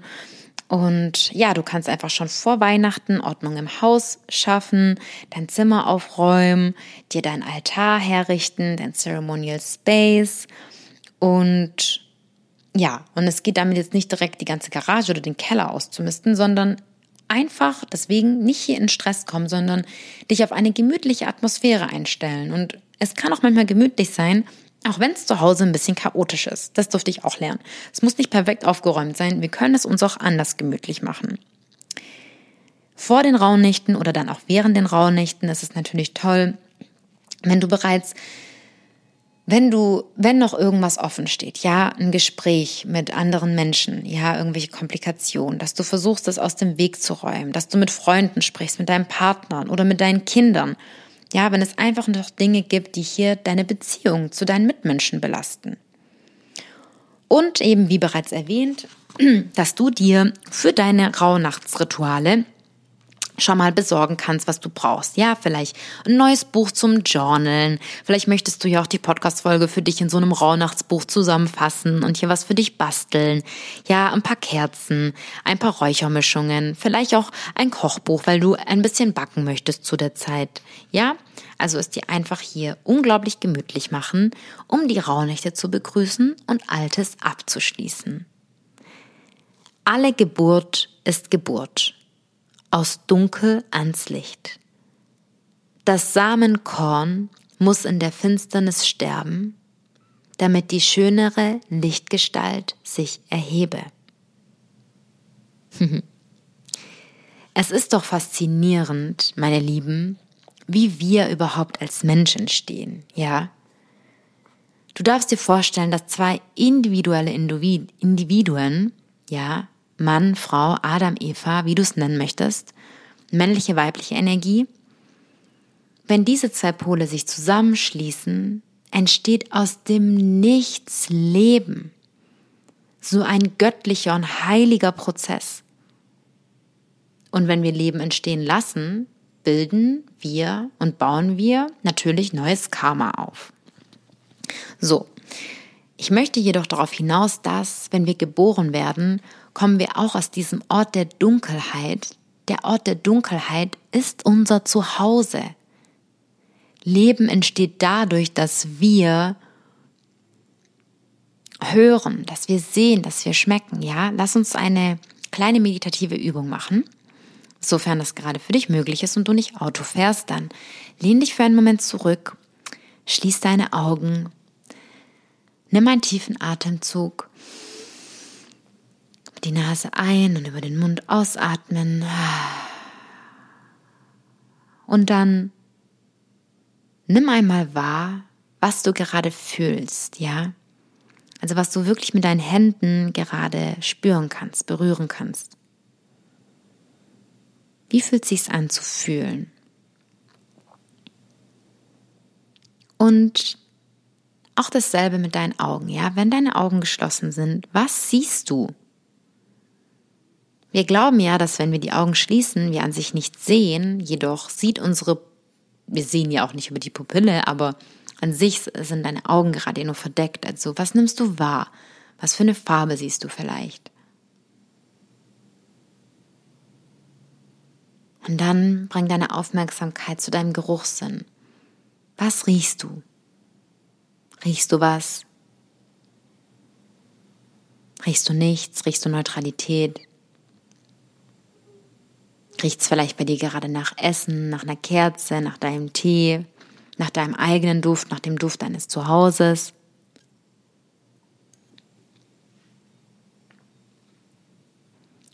Und ja, du kannst einfach schon vor Weihnachten Ordnung im Haus schaffen, dein Zimmer aufräumen, dir dein Altar herrichten, dein Ceremonial Space. Und ja, und es geht damit jetzt nicht direkt die ganze Garage oder den Keller auszumisten, sondern einfach deswegen nicht hier in Stress kommen, sondern dich auf eine gemütliche Atmosphäre einstellen. Und es kann auch manchmal gemütlich sein, auch wenn es zu Hause ein bisschen chaotisch ist. Das durfte ich auch lernen. Es muss nicht perfekt aufgeräumt sein. Wir können es uns auch anders gemütlich machen. Vor den Rauhnächten oder dann auch während den Rauhnächten ist es natürlich toll, wenn du bereits wenn du, wenn noch irgendwas offen steht, ja, ein Gespräch mit anderen Menschen, ja, irgendwelche Komplikationen, dass du versuchst, das aus dem Weg zu räumen, dass du mit Freunden sprichst, mit deinen Partnern oder mit deinen Kindern, ja, wenn es einfach noch Dinge gibt, die hier deine Beziehung zu deinen Mitmenschen belasten. Und eben, wie bereits erwähnt, dass du dir für deine Rauhnachtsrituale schon mal besorgen kannst, was du brauchst. Ja, vielleicht ein neues Buch zum Journalen. Vielleicht möchtest du ja auch die Podcast-Folge für dich in so einem Rauhnachtsbuch zusammenfassen und hier was für dich basteln. Ja, ein paar Kerzen, ein paar Räuchermischungen, vielleicht auch ein Kochbuch, weil du ein bisschen backen möchtest zu der Zeit. Ja, also es dir einfach hier unglaublich gemütlich machen, um die Rauhnächte zu begrüßen und Altes abzuschließen. Alle Geburt ist Geburt aus Dunkel ans Licht. Das Samenkorn muss in der Finsternis sterben, damit die schönere Lichtgestalt sich erhebe. es ist doch faszinierend, meine Lieben, wie wir überhaupt als Menschen stehen, ja? Du darfst dir vorstellen, dass zwei individuelle Individuen, ja, Mann, Frau, Adam, Eva, wie du es nennen möchtest, männliche, weibliche Energie. Wenn diese zwei Pole sich zusammenschließen, entsteht aus dem Nichts Leben. So ein göttlicher und heiliger Prozess. Und wenn wir Leben entstehen lassen, bilden wir und bauen wir natürlich neues Karma auf. So, ich möchte jedoch darauf hinaus, dass, wenn wir geboren werden, kommen wir auch aus diesem Ort der Dunkelheit. Der Ort der Dunkelheit ist unser Zuhause. Leben entsteht dadurch, dass wir hören, dass wir sehen, dass wir schmecken. Ja, lass uns eine kleine meditative Übung machen. Sofern das gerade für dich möglich ist und du nicht Auto fährst, dann lehn dich für einen Moment zurück, schließ deine Augen, nimm einen tiefen Atemzug die Nase ein und über den Mund ausatmen. Und dann nimm einmal wahr, was du gerade fühlst, ja? Also was du wirklich mit deinen Händen gerade spüren kannst, berühren kannst. Wie fühlt es sich an zu fühlen? Und auch dasselbe mit deinen Augen, ja? Wenn deine Augen geschlossen sind, was siehst du? Wir glauben ja, dass wenn wir die Augen schließen, wir an sich nichts sehen, jedoch sieht unsere, wir sehen ja auch nicht über die Pupille, aber an sich sind deine Augen gerade nur verdeckt. Also was nimmst du wahr? Was für eine Farbe siehst du vielleicht? Und dann bring deine Aufmerksamkeit zu deinem Geruchssinn. Was riechst du? Riechst du was? Riechst du nichts? Riechst du Neutralität? Riecht es vielleicht bei dir gerade nach Essen, nach einer Kerze, nach deinem Tee, nach deinem eigenen Duft, nach dem Duft deines Zuhauses?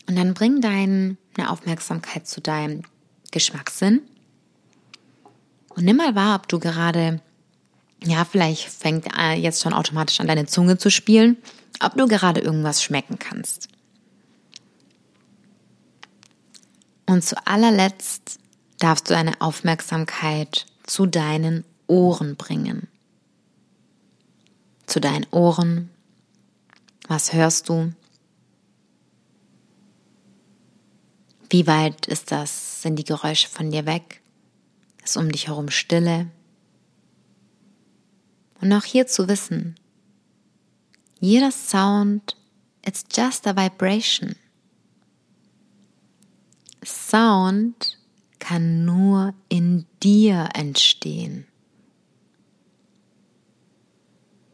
Und dann bring deine Aufmerksamkeit zu deinem Geschmackssinn und nimm mal wahr, ob du gerade, ja, vielleicht fängt jetzt schon automatisch an deine Zunge zu spielen, ob du gerade irgendwas schmecken kannst. Und zu allerletzt darfst du deine Aufmerksamkeit zu deinen Ohren bringen. Zu deinen Ohren. Was hörst du? Wie weit ist das? Sind die Geräusche von dir weg? Ist um dich herum Stille? Und auch hier zu wissen, jeder Sound, it's just a vibration. Sound kann nur in dir entstehen.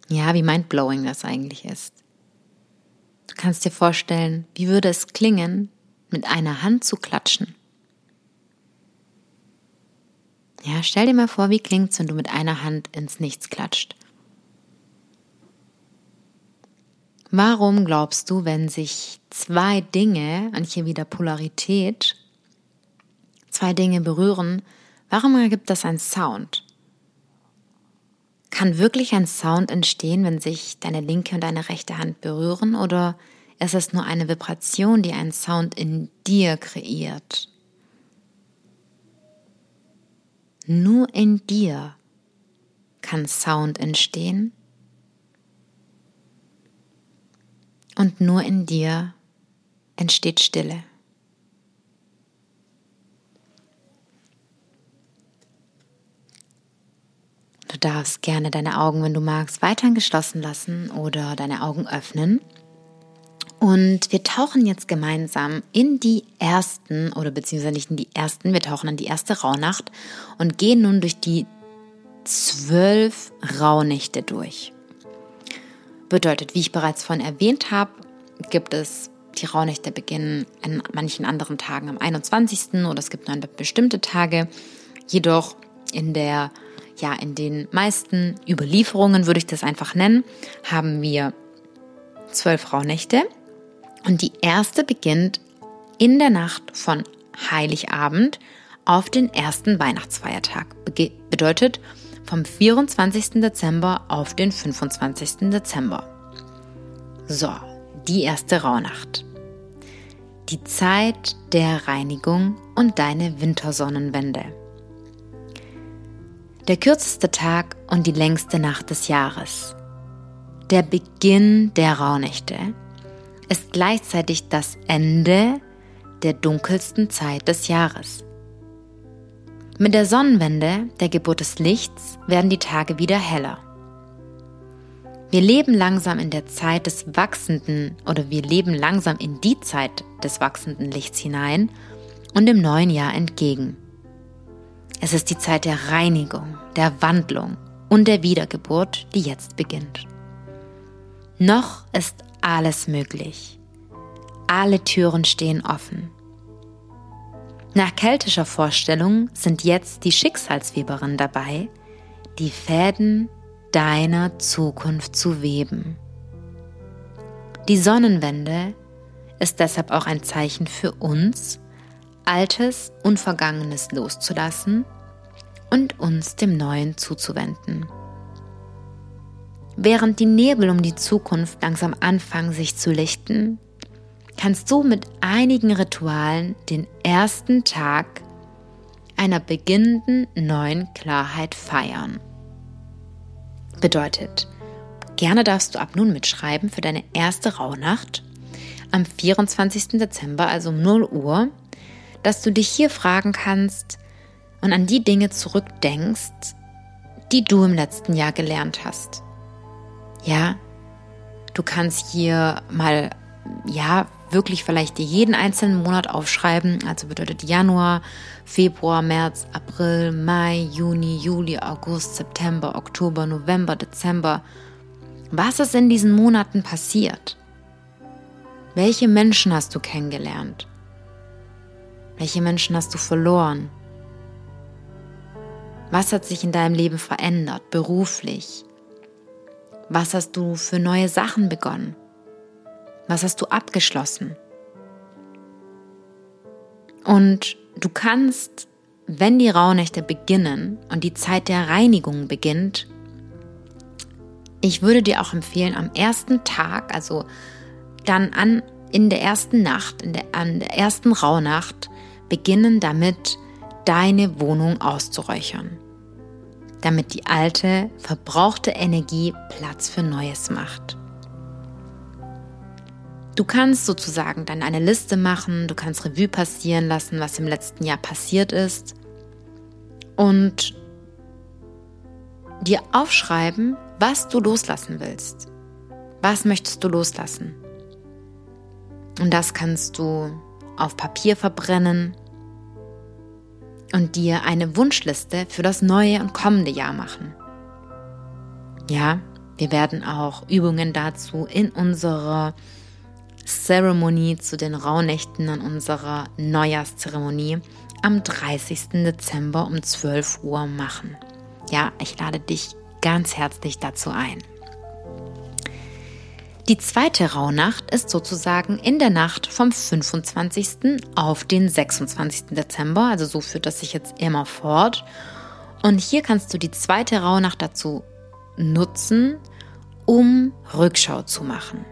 Ja, wie mindblowing das eigentlich ist. Du kannst dir vorstellen, wie würde es klingen, mit einer Hand zu klatschen. Ja, stell dir mal vor, wie klingt's, wenn du mit einer Hand ins Nichts klatscht. Warum glaubst du, wenn sich zwei Dinge, und hier wieder Polarität, zwei Dinge berühren, warum ergibt das einen Sound? Kann wirklich ein Sound entstehen, wenn sich deine linke und deine rechte Hand berühren oder es ist nur eine Vibration, die einen Sound in dir kreiert. Nur in dir kann Sound entstehen und nur in dir entsteht Stille. Du darfst gerne deine Augen, wenn du magst, weiterhin geschlossen lassen oder deine Augen öffnen. Und wir tauchen jetzt gemeinsam in die ersten, oder beziehungsweise nicht in die ersten, wir tauchen in die erste Rauhnacht und gehen nun durch die zwölf Rauhnächte durch. Bedeutet, wie ich bereits vorhin erwähnt habe, gibt es die Rauhnächte beginnen an manchen anderen Tagen am 21. oder es gibt nur bestimmte Tage. Jedoch in der, ja, in den meisten Überlieferungen würde ich das einfach nennen, haben wir zwölf Rauhnächte und die erste beginnt in der Nacht von Heiligabend auf den ersten Weihnachtsfeiertag. Be bedeutet vom 24. Dezember auf den 25. Dezember. So, die erste Rauhnacht. Die Zeit der Reinigung und deine Wintersonnenwende. Der kürzeste Tag und die längste Nacht des Jahres. Der Beginn der Rauhnächte ist gleichzeitig das Ende der dunkelsten Zeit des Jahres. Mit der Sonnenwende, der Geburt des Lichts, werden die Tage wieder heller. Wir leben langsam in der Zeit des wachsenden oder wir leben langsam in die Zeit des wachsenden Lichts hinein und dem neuen Jahr entgegen. Es ist die Zeit der Reinigung, der Wandlung und der Wiedergeburt, die jetzt beginnt. Noch ist alles möglich. Alle Türen stehen offen. Nach keltischer Vorstellung sind jetzt die Schicksalsweberinnen dabei, die Fäden deiner Zukunft zu weben. Die Sonnenwende ist deshalb auch ein Zeichen für uns, Altes und Vergangenes loszulassen und uns dem Neuen zuzuwenden. Während die Nebel um die Zukunft langsam anfangen sich zu lichten, kannst du mit einigen Ritualen den ersten Tag einer beginnenden neuen Klarheit feiern. Bedeutet, gerne darfst du ab nun mitschreiben für deine erste Rauhnacht am 24. Dezember, also um 0 Uhr, dass du dich hier fragen kannst und an die Dinge zurückdenkst, die du im letzten Jahr gelernt hast. Ja, du kannst hier mal, ja, wirklich vielleicht dir jeden einzelnen Monat aufschreiben. Also bedeutet Januar, Februar, März, April, Mai, Juni, Juli, August, September, Oktober, November, Dezember. Was ist in diesen Monaten passiert? Welche Menschen hast du kennengelernt? Welche Menschen hast du verloren? Was hat sich in deinem Leben verändert, beruflich, was hast du für neue Sachen begonnen? Was hast du abgeschlossen? Und du kannst, wenn die Rauhnächte beginnen und die Zeit der Reinigung beginnt, ich würde dir auch empfehlen, am ersten Tag, also dann an in der ersten Nacht, in der, an der ersten Rauhnacht, beginnen damit, deine Wohnung auszuräuchern, damit die alte, verbrauchte Energie Platz für Neues macht. Du kannst sozusagen dann eine Liste machen, du kannst Revue passieren lassen, was im letzten Jahr passiert ist und dir aufschreiben, was du loslassen willst. Was möchtest du loslassen? Und das kannst du auf Papier verbrennen und dir eine Wunschliste für das neue und kommende Jahr machen. Ja, wir werden auch Übungen dazu in unserer Zeremonie zu den Rauhnächten an unserer Neujahrszeremonie am 30. Dezember um 12 Uhr machen. Ja, ich lade dich ganz herzlich dazu ein. Die zweite Rauhnacht ist sozusagen in der Nacht vom 25. auf den 26. Dezember, also so führt das sich jetzt immer fort. Und hier kannst du die zweite Rauhnacht dazu nutzen, um Rückschau zu machen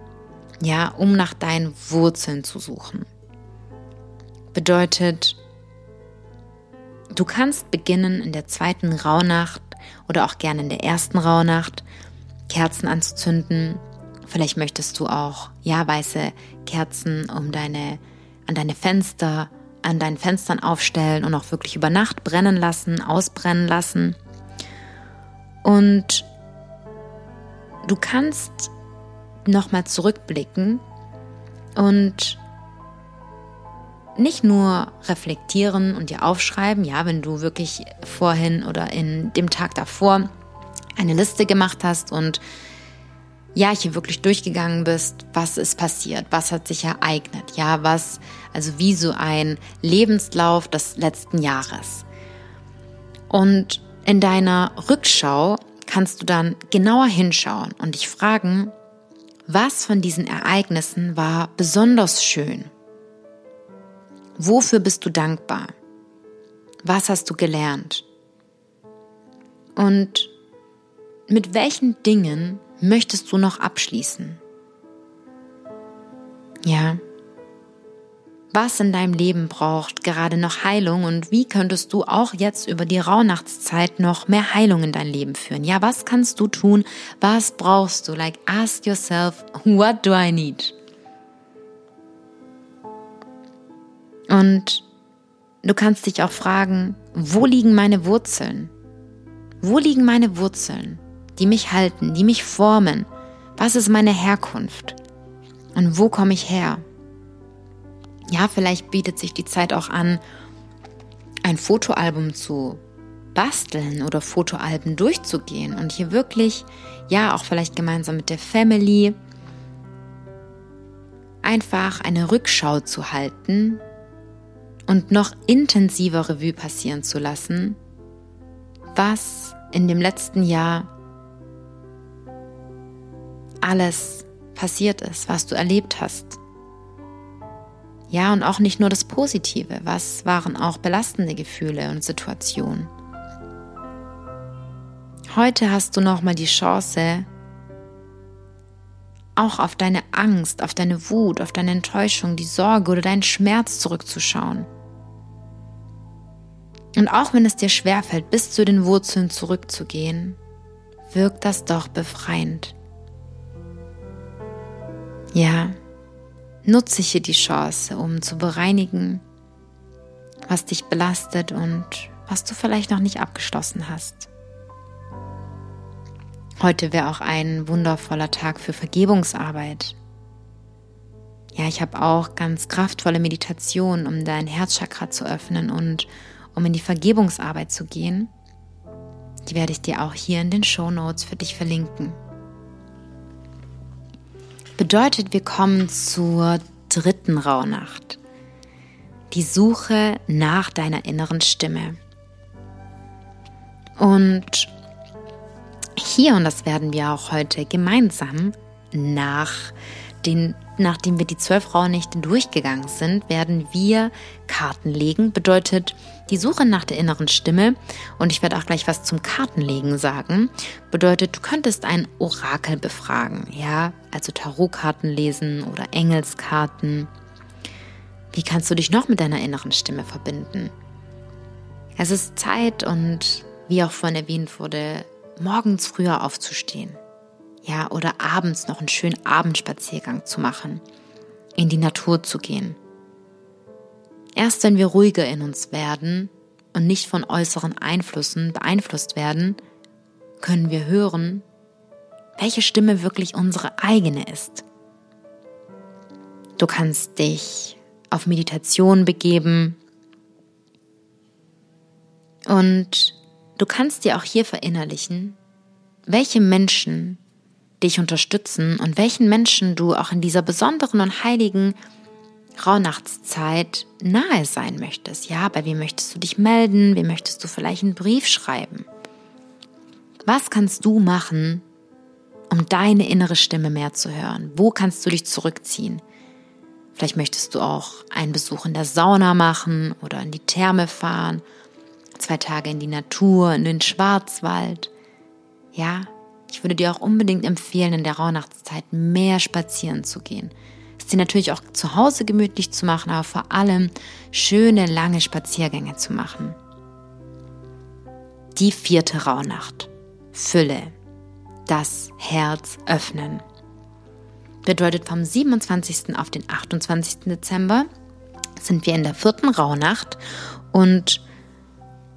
ja, um nach deinen Wurzeln zu suchen. Bedeutet, du kannst beginnen in der zweiten Rauhnacht oder auch gerne in der ersten Rauhnacht Kerzen anzuzünden. Vielleicht möchtest du auch ja weiße Kerzen um deine an deine Fenster an deinen Fenstern aufstellen und auch wirklich über Nacht brennen lassen, ausbrennen lassen. Und du kannst nochmal zurückblicken und nicht nur reflektieren und dir aufschreiben, ja, wenn du wirklich vorhin oder in dem Tag davor eine Liste gemacht hast und ja, hier wirklich durchgegangen bist, was ist passiert, was hat sich ereignet, ja, was, also wie so ein Lebenslauf des letzten Jahres. Und in deiner Rückschau kannst du dann genauer hinschauen und dich fragen, was von diesen Ereignissen war besonders schön? Wofür bist du dankbar? Was hast du gelernt? Und mit welchen Dingen möchtest du noch abschließen? Ja, was in deinem Leben braucht gerade noch Heilung und wie könntest du auch jetzt über die Rauhnachtszeit noch mehr Heilung in dein Leben führen? Ja, was kannst du tun? Was brauchst du? Like, ask yourself, what do I need? Und du kannst dich auch fragen, wo liegen meine Wurzeln? Wo liegen meine Wurzeln, die mich halten, die mich formen? Was ist meine Herkunft? Und wo komme ich her? Ja, vielleicht bietet sich die Zeit auch an, ein Fotoalbum zu basteln oder Fotoalben durchzugehen und hier wirklich, ja, auch vielleicht gemeinsam mit der Family, einfach eine Rückschau zu halten und noch intensiver Revue passieren zu lassen, was in dem letzten Jahr alles passiert ist, was du erlebt hast. Ja, und auch nicht nur das Positive. Was waren auch belastende Gefühle und Situationen? Heute hast du nochmal die Chance, auch auf deine Angst, auf deine Wut, auf deine Enttäuschung, die Sorge oder deinen Schmerz zurückzuschauen. Und auch wenn es dir schwerfällt, bis zu den Wurzeln zurückzugehen, wirkt das doch befreiend. Ja, nutze hier die Chance, um zu bereinigen, was dich belastet und was du vielleicht noch nicht abgeschlossen hast. Heute wäre auch ein wundervoller Tag für Vergebungsarbeit. Ja, ich habe auch ganz kraftvolle Meditation, um dein Herzchakra zu öffnen und um in die Vergebungsarbeit zu gehen. Die werde ich dir auch hier in den Show Notes für dich verlinken. Bedeutet, wir kommen zur dritten Rauhnacht. Die Suche nach deiner inneren Stimme. Und hier, und das werden wir auch heute gemeinsam nach den nachdem wir die zwölf Rauhnächte durchgegangen sind, werden wir Karten legen. Bedeutet die Suche nach der inneren Stimme. Und ich werde auch gleich was zum Kartenlegen sagen. Bedeutet, du könntest ein Orakel befragen. Ja, also Tarotkarten lesen oder Engelskarten. Wie kannst du dich noch mit deiner inneren Stimme verbinden? Es ist Zeit und wie auch vorhin erwähnt wurde, morgens früher aufzustehen. Ja, oder abends noch einen schönen Abendspaziergang zu machen, in die Natur zu gehen. Erst wenn wir ruhiger in uns werden und nicht von äußeren Einflüssen beeinflusst werden, können wir hören, welche Stimme wirklich unsere eigene ist. Du kannst dich auf Meditation begeben und du kannst dir auch hier verinnerlichen, welche Menschen dich unterstützen und welchen Menschen du auch in dieser besonderen und heiligen Rauhnachtszeit nahe sein möchtest. Ja, bei wem möchtest du dich melden? Wem möchtest du vielleicht einen Brief schreiben? Was kannst du machen, um deine innere Stimme mehr zu hören? Wo kannst du dich zurückziehen? Vielleicht möchtest du auch einen Besuch in der Sauna machen oder in die Therme fahren, zwei Tage in die Natur, in den Schwarzwald. Ja, ich würde dir auch unbedingt empfehlen, in der Rauhnachtszeit mehr spazieren zu gehen. Es dir natürlich auch zu Hause gemütlich zu machen, aber vor allem schöne, lange Spaziergänge zu machen. Die vierte Rauhnacht. Fülle. Das Herz öffnen. Bedeutet vom 27. auf den 28. Dezember sind wir in der vierten Rauhnacht und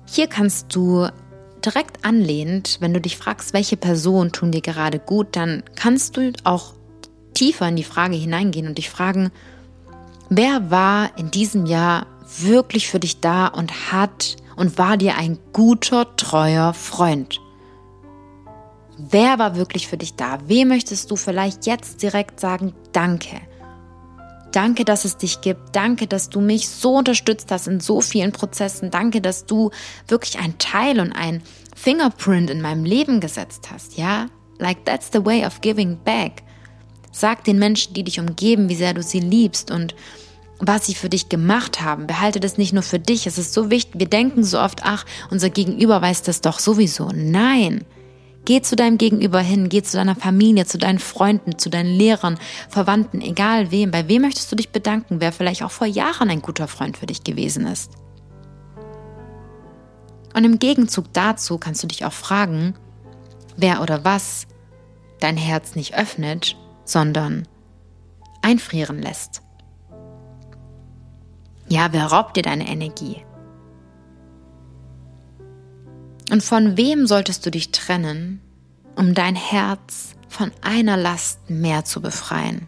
hier kannst du direkt anlehnend, wenn du dich fragst, welche Person tun dir gerade gut, dann kannst du auch tiefer in die Frage hineingehen und dich fragen, wer war in diesem Jahr wirklich für dich da und hat und war dir ein guter, treuer Freund? Wer war wirklich für dich da? Wem möchtest du vielleicht jetzt direkt sagen, danke? Danke, dass es dich gibt. Danke, dass du mich so unterstützt hast in so vielen Prozessen. Danke, dass du wirklich ein Teil und ein Fingerprint in meinem Leben gesetzt hast. Ja, like that's the way of giving back. Sag den Menschen, die dich umgeben, wie sehr du sie liebst und was sie für dich gemacht haben. Behalte das nicht nur für dich. Es ist so wichtig. Wir denken so oft, ach, unser Gegenüber weiß das doch sowieso. Nein. Geh zu deinem Gegenüber hin, geh zu deiner Familie, zu deinen Freunden, zu deinen Lehrern, Verwandten, egal wem. Bei wem möchtest du dich bedanken, wer vielleicht auch vor Jahren ein guter Freund für dich gewesen ist? Und im Gegenzug dazu kannst du dich auch fragen, wer oder was dein Herz nicht öffnet, sondern einfrieren lässt. Ja, wer raubt dir deine Energie? Und von wem solltest du dich trennen, um dein Herz von einer Last mehr zu befreien?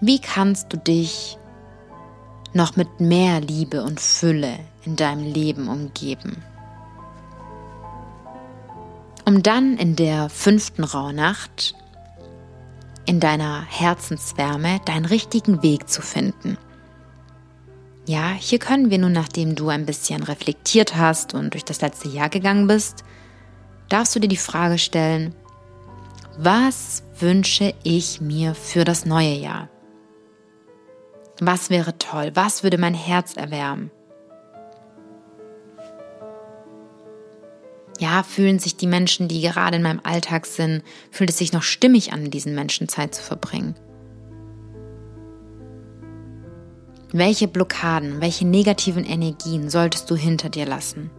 Wie kannst du dich noch mit mehr Liebe und Fülle in deinem Leben umgeben? Um dann in der fünften Rauhnacht in deiner Herzenswärme deinen richtigen Weg zu finden – ja, hier können wir nun, nachdem du ein bisschen reflektiert hast und durch das letzte Jahr gegangen bist, darfst du dir die Frage stellen, was wünsche ich mir für das neue Jahr? Was wäre toll? Was würde mein Herz erwärmen? Ja, fühlen sich die Menschen, die gerade in meinem Alltag sind, fühlt es sich noch stimmig an, mit diesen Menschen Zeit zu verbringen? Welche Blockaden, welche negativen Energien solltest du hinter dir lassen?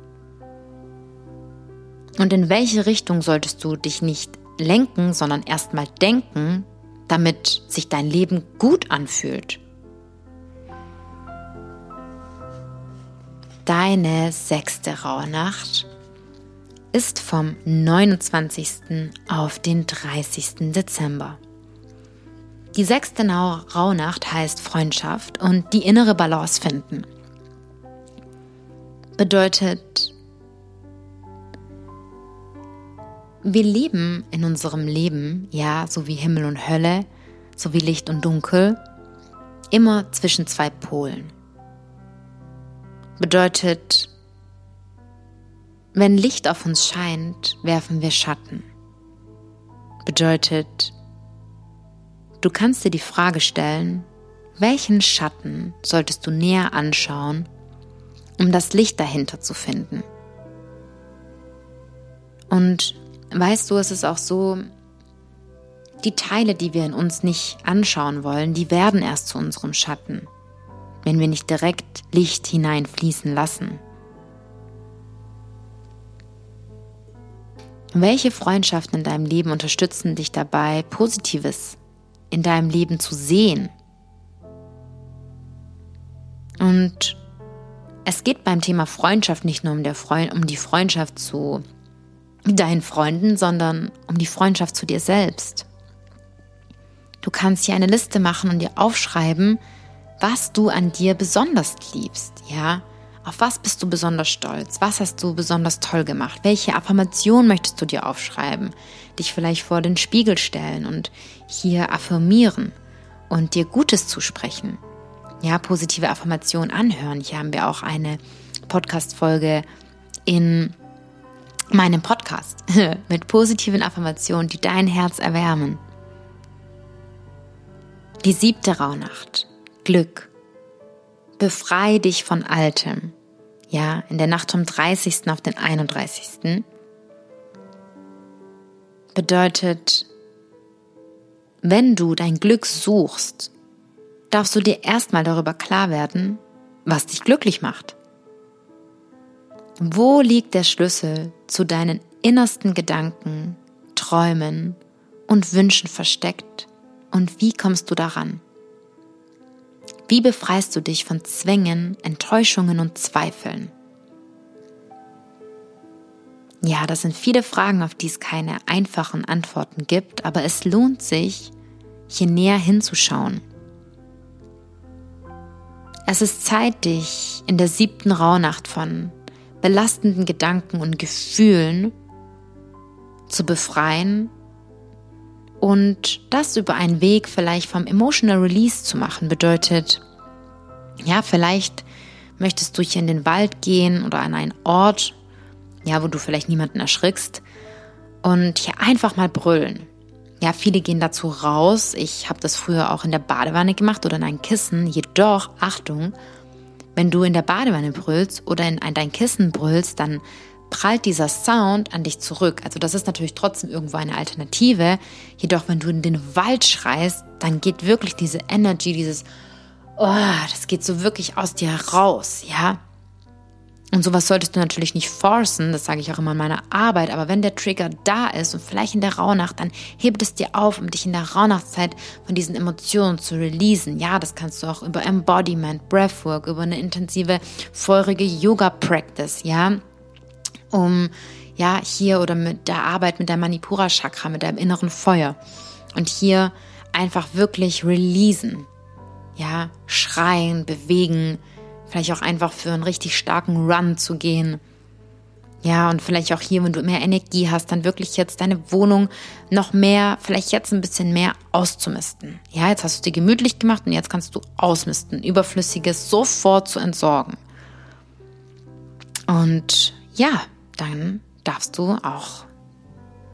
Und in welche Richtung solltest du dich nicht lenken, sondern erstmal denken, damit sich dein Leben gut anfühlt? Deine sechste Rauhnacht ist vom 29. auf den 30. Dezember. Die sechste Rauhnacht heißt Freundschaft und die innere Balance finden. Bedeutet, wir leben in unserem Leben, ja, so wie Himmel und Hölle, so wie Licht und Dunkel, immer zwischen zwei Polen. Bedeutet, wenn Licht auf uns scheint, werfen wir Schatten. Bedeutet, Du kannst dir die Frage stellen, welchen Schatten solltest du näher anschauen, um das Licht dahinter zu finden? Und weißt du, es ist auch so, die Teile, die wir in uns nicht anschauen wollen, die werden erst zu unserem Schatten, wenn wir nicht direkt Licht hineinfließen lassen. Welche Freundschaften in deinem Leben unterstützen dich dabei, Positives in deinem Leben zu sehen? Und es geht beim Thema Freundschaft nicht nur um, Freund, um die Freundschaft zu deinen Freunden, sondern um die Freundschaft zu dir selbst. Du kannst hier eine Liste machen und dir aufschreiben, was du an dir besonders liebst, ja? Auf was bist du besonders stolz? Was hast du besonders toll gemacht? Welche Affirmation möchtest du dir aufschreiben? Dich vielleicht vor den Spiegel stellen und hier affirmieren und dir Gutes zusprechen. Ja, positive Affirmation anhören. Hier haben wir auch eine Podcast-Folge in meinem Podcast mit positiven Affirmationen, die dein Herz erwärmen. Die siebte Rauhnacht. Glück. Befrei dich von Altem. Ja, in der Nacht vom 30. auf den 31. bedeutet, wenn du dein Glück suchst, darfst du dir erstmal darüber klar werden, was dich glücklich macht. Wo liegt der Schlüssel zu deinen innersten Gedanken, Träumen und Wünschen versteckt? Und wie kommst du daran? Wie befreist du dich von Zwängen, Enttäuschungen und Zweifeln? Ja, das sind viele Fragen, auf die es keine einfachen Antworten gibt, aber es lohnt sich, hier näher hinzuschauen. Es ist Zeit, dich in der siebten Rauhnacht von belastenden Gedanken und Gefühlen zu befreien und das über einen Weg vielleicht vom Emotional Release zu machen, bedeutet, ja, vielleicht möchtest du hier in den Wald gehen oder an einen Ort, ja, wo du vielleicht niemanden erschrickst und hier einfach mal brüllen. Ja, viele gehen dazu raus. Ich habe das früher auch in der Badewanne gemacht oder in ein Kissen. Jedoch, Achtung, wenn du in der Badewanne brüllst oder in dein Kissen brüllst, dann prallt dieser Sound an dich zurück. Also das ist natürlich trotzdem irgendwo eine Alternative. Jedoch, wenn du in den Wald schreist, dann geht wirklich diese Energy, dieses, oh, das geht so wirklich aus dir raus, ja. Und sowas solltest du natürlich nicht forcen, das sage ich auch immer in meiner Arbeit, aber wenn der Trigger da ist und vielleicht in der Rauhnacht, dann hebt es dir auf, um dich in der Rauhnachtszeit von diesen Emotionen zu releasen. Ja, das kannst du auch über Embodiment, Breathwork, über eine intensive, feurige Yoga-Practice, ja um ja hier oder mit der Arbeit mit der Manipura Chakra, mit deinem inneren Feuer und hier einfach wirklich releasen. Ja, schreien, bewegen, vielleicht auch einfach für einen richtig starken Run zu gehen. Ja, und vielleicht auch hier, wenn du mehr Energie hast, dann wirklich jetzt deine Wohnung noch mehr, vielleicht jetzt ein bisschen mehr auszumisten. Ja, jetzt hast du dir gemütlich gemacht und jetzt kannst du ausmisten, Überflüssiges sofort zu entsorgen. Und ja, dann darfst du auch,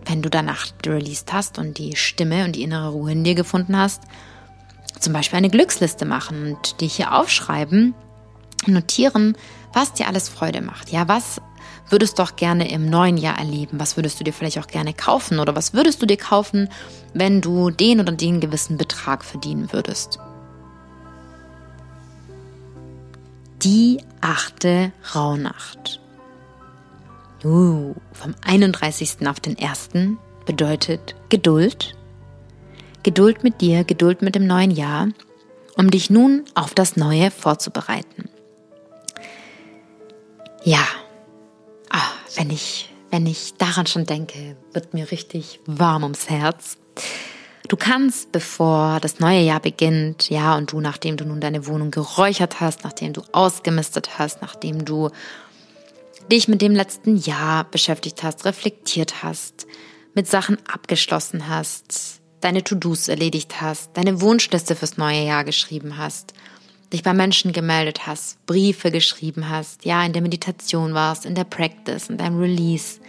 wenn du danach released hast und die Stimme und die innere Ruhe in dir gefunden hast, zum Beispiel eine Glücksliste machen und dich hier aufschreiben, notieren, was dir alles Freude macht. Ja, was würdest du auch gerne im neuen Jahr erleben? Was würdest du dir vielleicht auch gerne kaufen? Oder was würdest du dir kaufen, wenn du den oder den gewissen Betrag verdienen würdest? Die achte Rauhnacht. Uh, vom 31. auf den 1. bedeutet Geduld. Geduld mit dir, Geduld mit dem neuen Jahr, um dich nun auf das Neue vorzubereiten. Ja, ah, wenn ich, wenn ich daran schon denke, wird mir richtig warm ums Herz. Du kannst, bevor das neue Jahr beginnt, ja, und du, nachdem du nun deine Wohnung geräuchert hast, nachdem du ausgemistet hast, nachdem du dich mit dem letzten Jahr beschäftigt hast, reflektiert hast, mit Sachen abgeschlossen hast, deine To-Dos erledigt hast, deine Wunschliste fürs neue Jahr geschrieben hast, dich bei Menschen gemeldet hast, Briefe geschrieben hast, ja, in der Meditation warst, in der Practice, in deinem Release,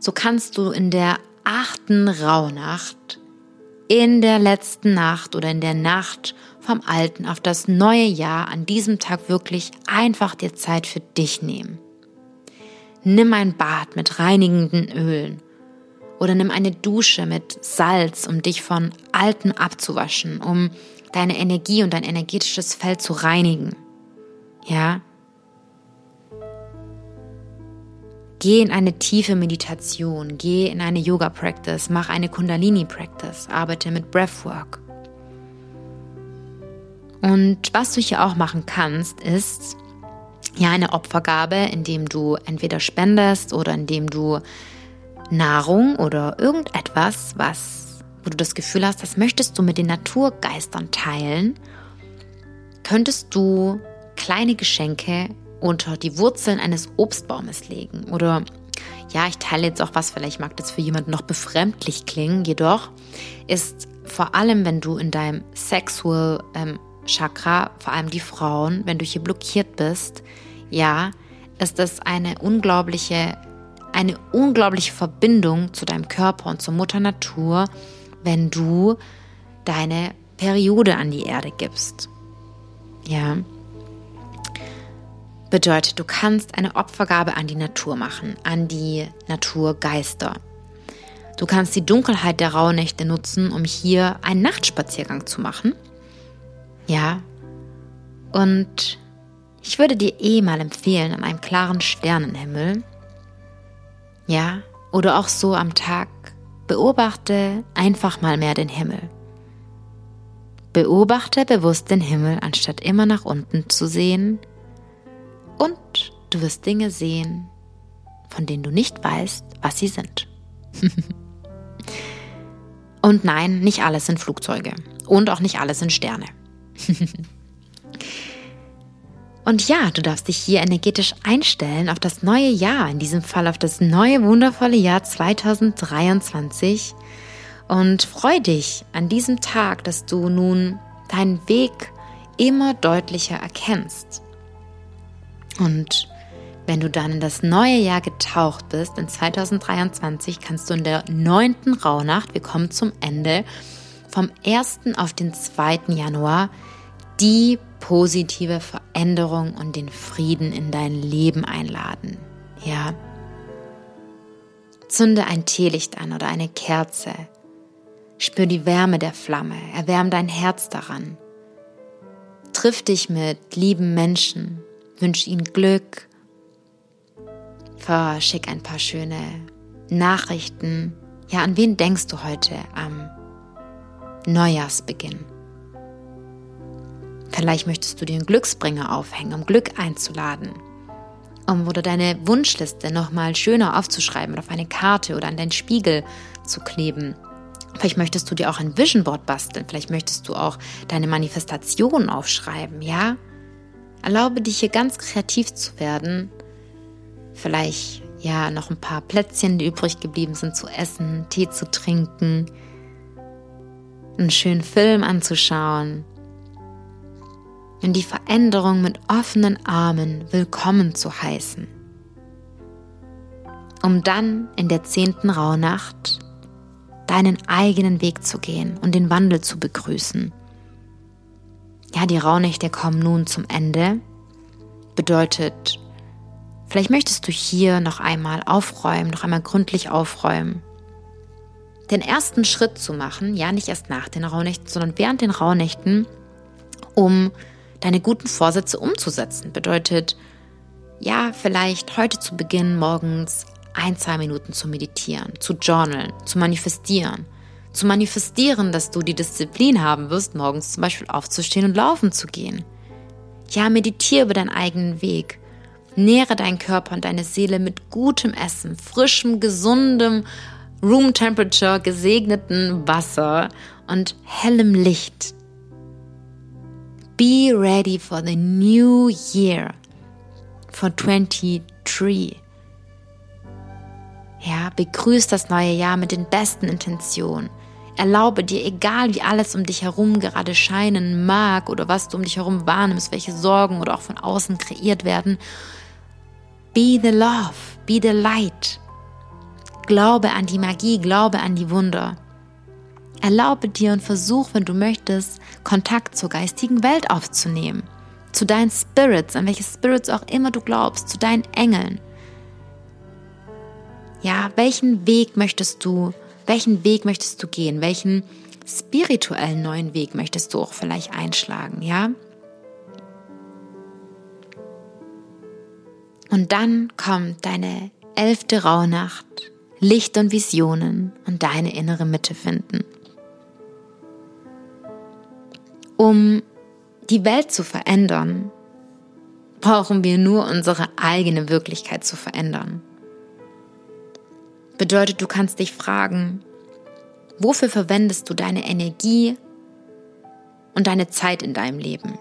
so kannst du in der achten Rauhnacht, in der letzten Nacht oder in der Nacht vom alten auf das neue Jahr an diesem Tag wirklich einfach dir Zeit für dich nehmen. Nimm ein Bad mit reinigenden Ölen Oder nimm eine Dusche mit Salz, um dich von Alten abzuwaschen, um deine Energie und dein energetisches Feld zu reinigen. Ja? Geh in eine tiefe Meditation, geh in eine Yoga-Practice, mach eine Kundalini-Practice, arbeite mit Breathwork. Und was du hier auch machen kannst, ist ja eine Opfergabe, indem du entweder spendest oder indem du Nahrung oder irgendetwas, was, wo du das Gefühl hast, das möchtest du mit den Naturgeistern teilen, könntest du kleine Geschenke unter die Wurzeln eines Obstbaumes legen. Oder ja, ich teile jetzt auch was, vielleicht mag das für jemanden noch befremdlich klingen, jedoch ist vor allem, wenn du in deinem Sexual ähm, Chakra, vor allem die Frauen, wenn du hier blockiert bist, ja, ist das eine unglaubliche, eine unglaubliche Verbindung zu deinem Körper und zur Mutter Natur, wenn du deine Periode an die Erde gibst. Ja. Bedeutet, du kannst eine Opfergabe an die Natur machen, an die Naturgeister. Du kannst die Dunkelheit der Rauhnächte nutzen, um hier einen Nachtspaziergang zu machen. Ja. Und ich würde dir eh mal empfehlen, an einem klaren Sternenhimmel, ja, oder auch so am Tag, beobachte einfach mal mehr den Himmel. Beobachte bewusst den Himmel, anstatt immer nach unten zu sehen und du wirst Dinge sehen, von denen du nicht weißt, was sie sind. und nein, nicht alles sind Flugzeuge. Und auch nicht alles sind Sterne. und ja, du darfst dich hier energetisch einstellen auf das neue Jahr, in diesem Fall auf das neue wundervolle Jahr 2023. Und freu dich an diesem Tag, dass du nun deinen Weg immer deutlicher erkennst. Und wenn du dann in das neue Jahr getaucht bist, in 2023, kannst du in der neunten Rauhnacht, wir kommen zum Ende, vom 1. auf den 2. Januar die positive Veränderung und den Frieden in dein Leben einladen. Ja. Zünde ein Teelicht an oder eine Kerze. Spür die Wärme der Flamme, erwärm dein Herz daran. Triff dich mit lieben Menschen, wünsche ihnen Glück, verschick ein paar schöne Nachrichten. Ja, an wen denkst du heute am Neujahrsbeginn? Vielleicht möchtest du dir einen Glücksbringer aufhängen, um Glück einzuladen. Um oder deine Wunschliste nochmal schöner aufzuschreiben auf eine Karte oder an deinen Spiegel zu kleben. Vielleicht möchtest du dir auch ein Vision Board basteln. Vielleicht möchtest du auch deine Manifestation aufschreiben, ja? Erlaube dich hier ganz kreativ zu werden. Vielleicht ja noch ein paar Plätzchen, die übrig geblieben sind, zu essen, Tee zu trinken, einen schönen Film anzuschauen und die Veränderung mit offenen Armen willkommen zu heißen. Um dann in der zehnten Rauhnacht deinen eigenen Weg zu gehen und den Wandel zu begrüßen ja, die Rauhnächte kommen nun zum Ende. Bedeutet, vielleicht möchtest du hier noch einmal aufräumen, noch einmal gründlich aufräumen. Den ersten Schritt zu machen, ja, nicht erst nach den Rauhnächten, sondern während den Rauhnächten, um deine guten Vorsätze umzusetzen. Bedeutet, ja, vielleicht heute zu Beginn morgens ein, zwei Minuten zu meditieren, zu journalen, zu manifestieren, zu manifestieren, dass du die Disziplin haben wirst, morgens zum Beispiel aufzustehen und laufen zu gehen. Ja, meditiere über deinen eigenen Weg. Nähre deinen Körper und deine Seele mit gutem Essen, frischem, gesundem, Room Temperature, gesegneten Wasser und hellem Licht. Be ready for the new year, for 23. Ja, begrüß das neue Jahr mit den besten Intentionen. Erlaube dir, egal wie alles um dich herum gerade scheinen mag oder was du um dich herum wahrnimmst, welche Sorgen oder auch von außen kreiert werden, be the love, be the light. Glaube an die Magie, glaube an die Wunder. Erlaube dir und versuch, wenn du möchtest, Kontakt zur geistigen Welt aufzunehmen. Zu deinen Spirits, an welche Spirits auch immer du glaubst, zu deinen Engeln. Ja, welchen Weg möchtest du, welchen Weg möchtest du gehen? Welchen spirituellen neuen Weg möchtest du auch vielleicht einschlagen, ja? Und dann kommt deine elfte Rauhnacht, Licht und Visionen und deine innere Mitte finden. Um die Welt zu verändern, brauchen wir nur unsere eigene Wirklichkeit zu verändern. Bedeutet, du kannst dich fragen, wofür verwendest du deine Energie und deine Zeit in deinem Leben?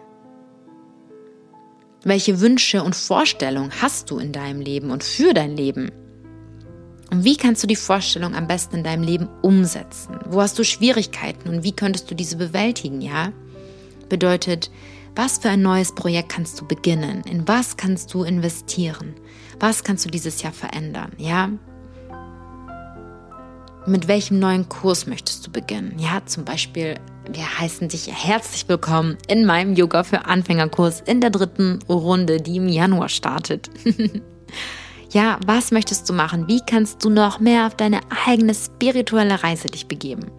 Welche Wünsche und Vorstellungen hast du in deinem Leben und für dein Leben? Und wie kannst du die Vorstellung am besten in deinem Leben umsetzen? Wo hast du Schwierigkeiten und wie könntest du diese bewältigen, ja? Bedeutet, was für ein neues Projekt kannst du beginnen? In was kannst du investieren? Was kannst du dieses Jahr verändern, ja? Mit welchem neuen Kurs möchtest du beginnen? Ja, zum Beispiel, wir heißen dich herzlich willkommen in meinem Yoga für Anfängerkurs in der dritten Runde, die im Januar startet. ja, was möchtest du machen? Wie kannst du noch mehr auf deine eigene spirituelle Reise dich begeben?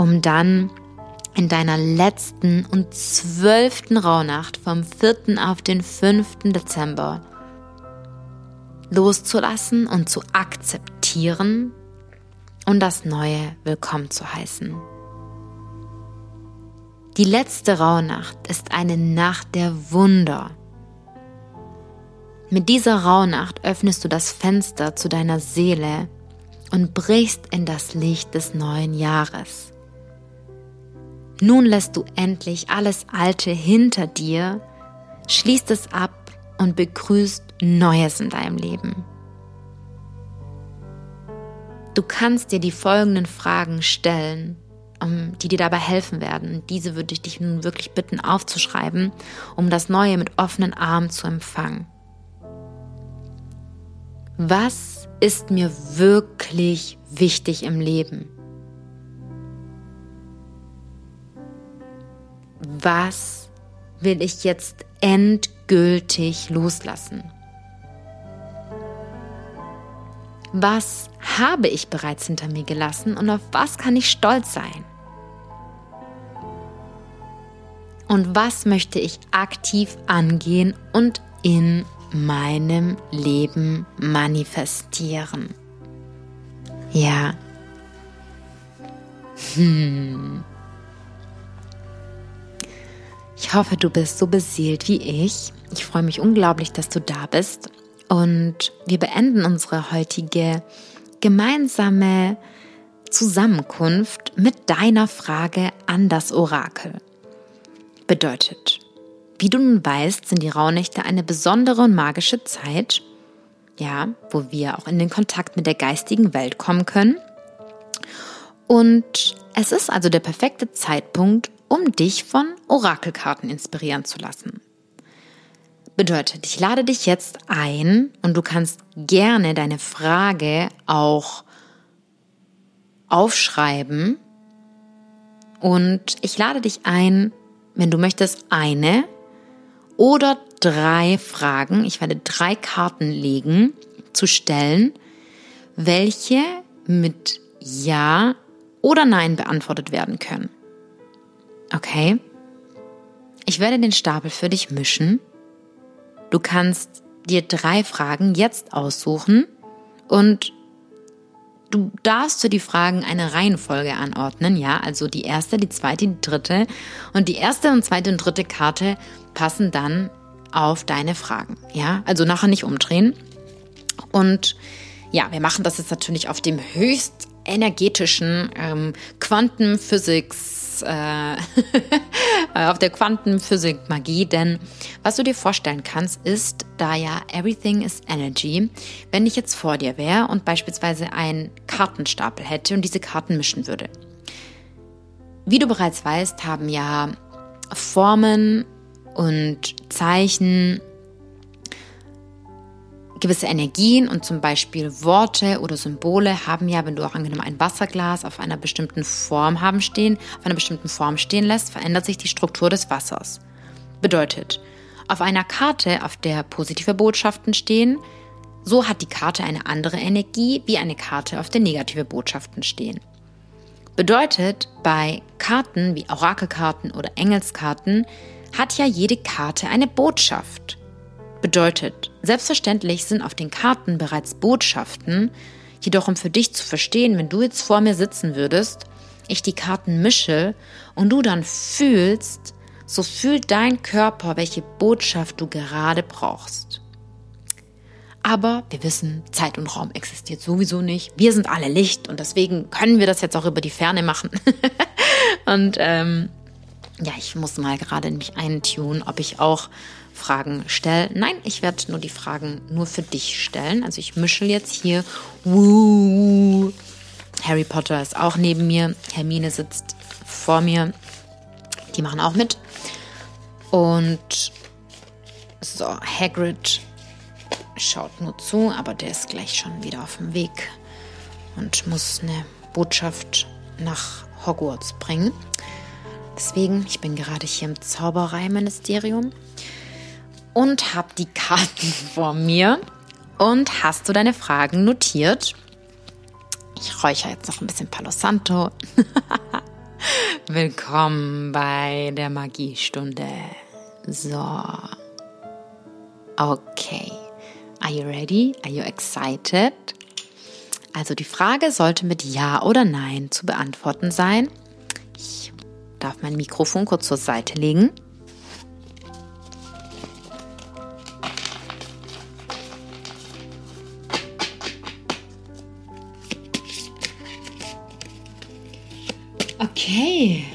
Um dann in deiner letzten und zwölften Rauhnacht vom 4. auf den 5. Dezember loszulassen und zu akzeptieren und das Neue willkommen zu heißen. Die letzte Rauhnacht ist eine Nacht der Wunder. Mit dieser Rauhnacht öffnest du das Fenster zu deiner Seele und brichst in das Licht des neuen Jahres. Nun lässt du endlich alles Alte hinter dir, schließt es ab und begrüßt Neues in deinem Leben. Du kannst dir die folgenden Fragen stellen, die dir dabei helfen werden. diese würde ich dich nun wirklich bitten aufzuschreiben, um das Neue mit offenen Armen zu empfangen. Was ist mir wirklich wichtig im Leben? Was will ich jetzt endgültig loslassen? Was habe ich bereits hinter mir gelassen und auf was kann ich stolz sein? Und was möchte ich aktiv angehen und in meinem Leben manifestieren? Ja. Hm. Ich hoffe, du bist so beseelt wie ich. Ich freue mich unglaublich, dass du da bist. Und wir beenden unsere heutige gemeinsame Zusammenkunft mit deiner Frage an das Orakel. Bedeutet, wie du nun weißt, sind die Rauhnächte eine besondere und magische Zeit, ja, wo wir auch in den Kontakt mit der geistigen Welt kommen können. Und es ist also der perfekte Zeitpunkt, um dich von Orakelkarten inspirieren zu lassen. Bedeutet, ich lade dich jetzt ein und du kannst gerne deine Frage auch aufschreiben. Und ich lade dich ein, wenn du möchtest, eine oder drei Fragen, ich werde drei Karten legen, zu stellen, welche mit Ja oder Nein beantwortet werden können. Okay? Ich werde den Stapel für dich mischen. Du kannst dir drei Fragen jetzt aussuchen und du darfst für die Fragen eine Reihenfolge anordnen, ja, also die erste, die zweite, die dritte und die erste und zweite und dritte Karte passen dann auf deine Fragen, ja, also nachher nicht umdrehen. Und ja, wir machen das jetzt natürlich auf dem höchst energetischen ähm, Quantenphysics äh, auf der Quantenphysik Magie, denn was du dir vorstellen kannst, ist, da ja Everything is Energy, wenn ich jetzt vor dir wäre und beispielsweise einen Kartenstapel hätte und diese Karten mischen würde. Wie du bereits weißt, haben ja Formen und Zeichen gewisse Energien und zum Beispiel Worte oder Symbole haben ja, wenn du auch angenommen ein Wasserglas auf einer bestimmten Form haben stehen, auf einer bestimmten Form stehen lässt, verändert sich die Struktur des Wassers. Bedeutet, auf einer Karte, auf der positive Botschaften stehen, so hat die Karte eine andere Energie, wie eine Karte, auf der negative Botschaften stehen. Bedeutet, bei Karten wie Orakelkarten oder Engelskarten hat ja jede Karte eine Botschaft. Bedeutet, selbstverständlich sind auf den Karten bereits Botschaften, jedoch um für dich zu verstehen, wenn du jetzt vor mir sitzen würdest, ich die Karten mische und du dann fühlst, so fühlt dein Körper, welche Botschaft du gerade brauchst. Aber wir wissen, Zeit und Raum existiert sowieso nicht. Wir sind alle Licht und deswegen können wir das jetzt auch über die Ferne machen. und ähm, ja, ich muss mal gerade mich eintun, ob ich auch Fragen stelle. Nein, ich werde nur die Fragen nur für dich stellen. Also ich mische jetzt hier. Harry Potter ist auch neben mir. Hermine sitzt vor mir. Die machen auch mit. Und so, Hagrid schaut nur zu, aber der ist gleich schon wieder auf dem Weg und muss eine Botschaft nach Hogwarts bringen. Deswegen, ich bin gerade hier im Zaubereiministerium und habe die Karten vor mir. Und hast du deine Fragen notiert? Ich räuchere jetzt noch ein bisschen Palo Santo. Willkommen bei der Magiestunde. So. Okay. Are you ready? Are you excited? Also die Frage sollte mit Ja oder Nein zu beantworten sein. Ich darf mein Mikrofon kurz zur Seite legen. Okay.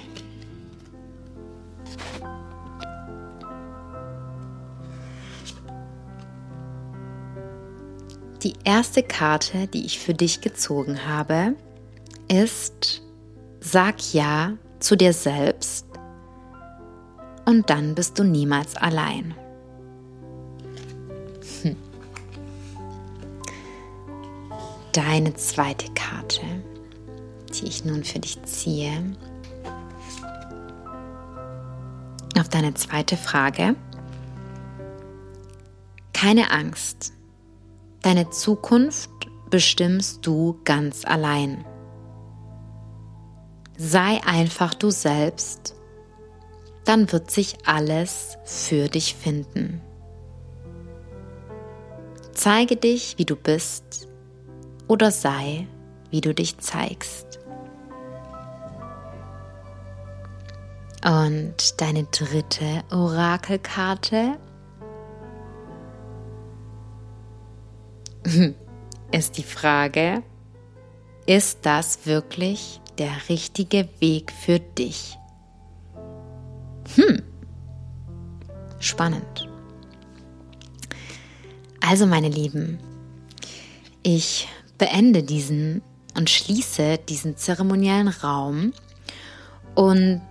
Die erste Karte, die ich für dich gezogen habe, ist Sag Ja zu dir selbst und dann bist du niemals allein. Hm. Deine zweite Karte, die ich nun für dich ziehe. Auf deine zweite Frage. Keine Angst. Deine Zukunft bestimmst du ganz allein. Sei einfach du selbst, dann wird sich alles für dich finden. Zeige dich, wie du bist, oder sei, wie du dich zeigst. Und deine dritte Orakelkarte ist die Frage, ist das wirklich der richtige Weg für dich? Hm, spannend. Also meine Lieben, ich beende diesen und schließe diesen zeremoniellen Raum und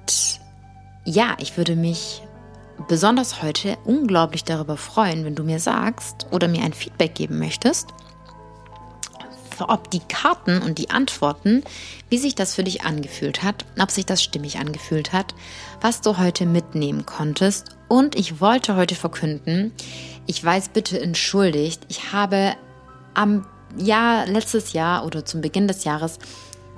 ja, ich würde mich besonders heute unglaublich darüber freuen, wenn du mir sagst oder mir ein Feedback geben möchtest, ob die Karten und die Antworten, wie sich das für dich angefühlt hat, ob sich das stimmig angefühlt hat, was du heute mitnehmen konntest. Und ich wollte heute verkünden, ich weiß bitte entschuldigt, ich habe am Jahr, letztes Jahr oder zum Beginn des Jahres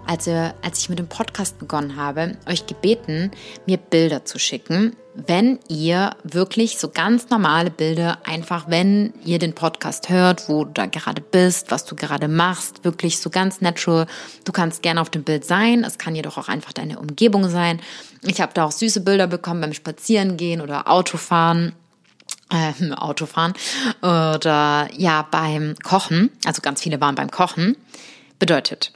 also als ich mit dem Podcast begonnen habe, euch gebeten, mir Bilder zu schicken, wenn ihr wirklich so ganz normale Bilder, einfach wenn ihr den Podcast hört, wo du da gerade bist, was du gerade machst, wirklich so ganz natural. Du kannst gerne auf dem Bild sein, es kann jedoch auch einfach deine Umgebung sein. Ich habe da auch süße Bilder bekommen beim Spazierengehen oder Autofahren. Äh, Autofahren oder ja beim Kochen, also ganz viele waren beim Kochen, bedeutet,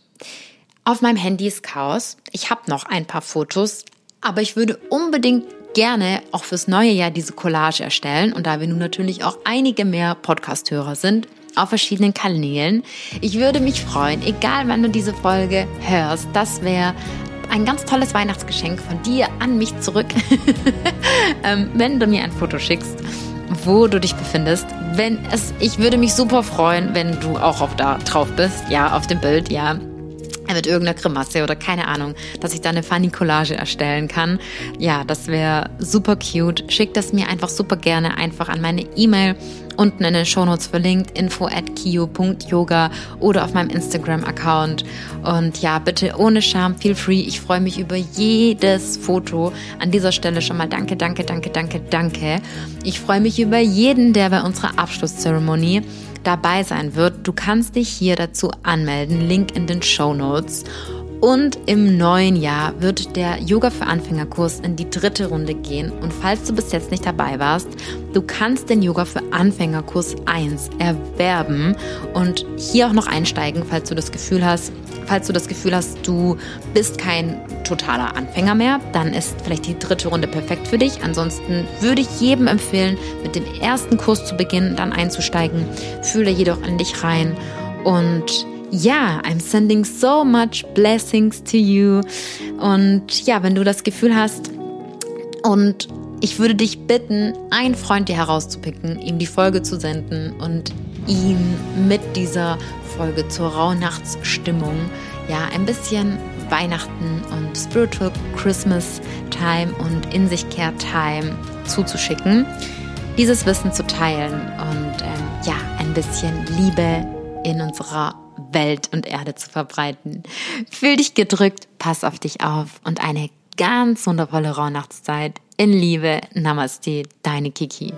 auf meinem Handy ist Chaos. Ich habe noch ein paar Fotos, aber ich würde unbedingt gerne auch fürs neue Jahr diese Collage erstellen. Und da wir nun natürlich auch einige mehr Podcast-Hörer sind, auf verschiedenen Kanälen, ich würde mich freuen, egal wann du diese Folge hörst, das wäre ein ganz tolles Weihnachtsgeschenk von dir an mich zurück, ähm, wenn du mir ein Foto schickst, wo du dich befindest. Wenn es, ich würde mich super freuen, wenn du auch auf da drauf bist, ja, auf dem Bild, ja mit irgendeiner Grimasse oder keine Ahnung, dass ich da eine funny Collage erstellen kann. Ja, das wäre super cute. Schickt das mir einfach super gerne einfach an meine E-Mail unten in den Shownotes verlinkt, info at kio.yoga oder auf meinem Instagram-Account. Und ja, bitte ohne Scham, feel free. Ich freue mich über jedes Foto. An dieser Stelle schon mal danke, danke, danke, danke, danke. Ich freue mich über jeden, der bei unserer Abschlusszeremonie dabei sein wird. Du kannst dich hier dazu anmelden. Link in den Show Notes. Und im neuen Jahr wird der Yoga für Anfängerkurs in die dritte Runde gehen. Und falls du bis jetzt nicht dabei warst, du kannst den Yoga für Anfängerkurs 1 erwerben und hier auch noch einsteigen, falls du das Gefühl hast, falls du das Gefühl hast, du bist kein totaler Anfänger mehr, dann ist vielleicht die dritte Runde perfekt für dich. Ansonsten würde ich jedem empfehlen, mit dem ersten Kurs zu beginnen, dann einzusteigen. Fühle jedoch an dich rein und ja, I'm sending so much blessings to you. Und ja, wenn du das Gefühl hast und ich würde dich bitten, einen Freund dir herauszupicken, ihm die Folge zu senden und ihn mit dieser Folge zur Rauhnachtsstimmung, ja, ein bisschen Weihnachten und Spiritual Christmas Time und In sich Care Time zuzuschicken, dieses Wissen zu teilen und ähm, ja, ein bisschen Liebe in unserer Welt und Erde zu verbreiten. Fühl dich gedrückt, pass auf dich auf und eine ganz wundervolle Rauhnachtszeit. In Liebe, Namaste, deine Kiki.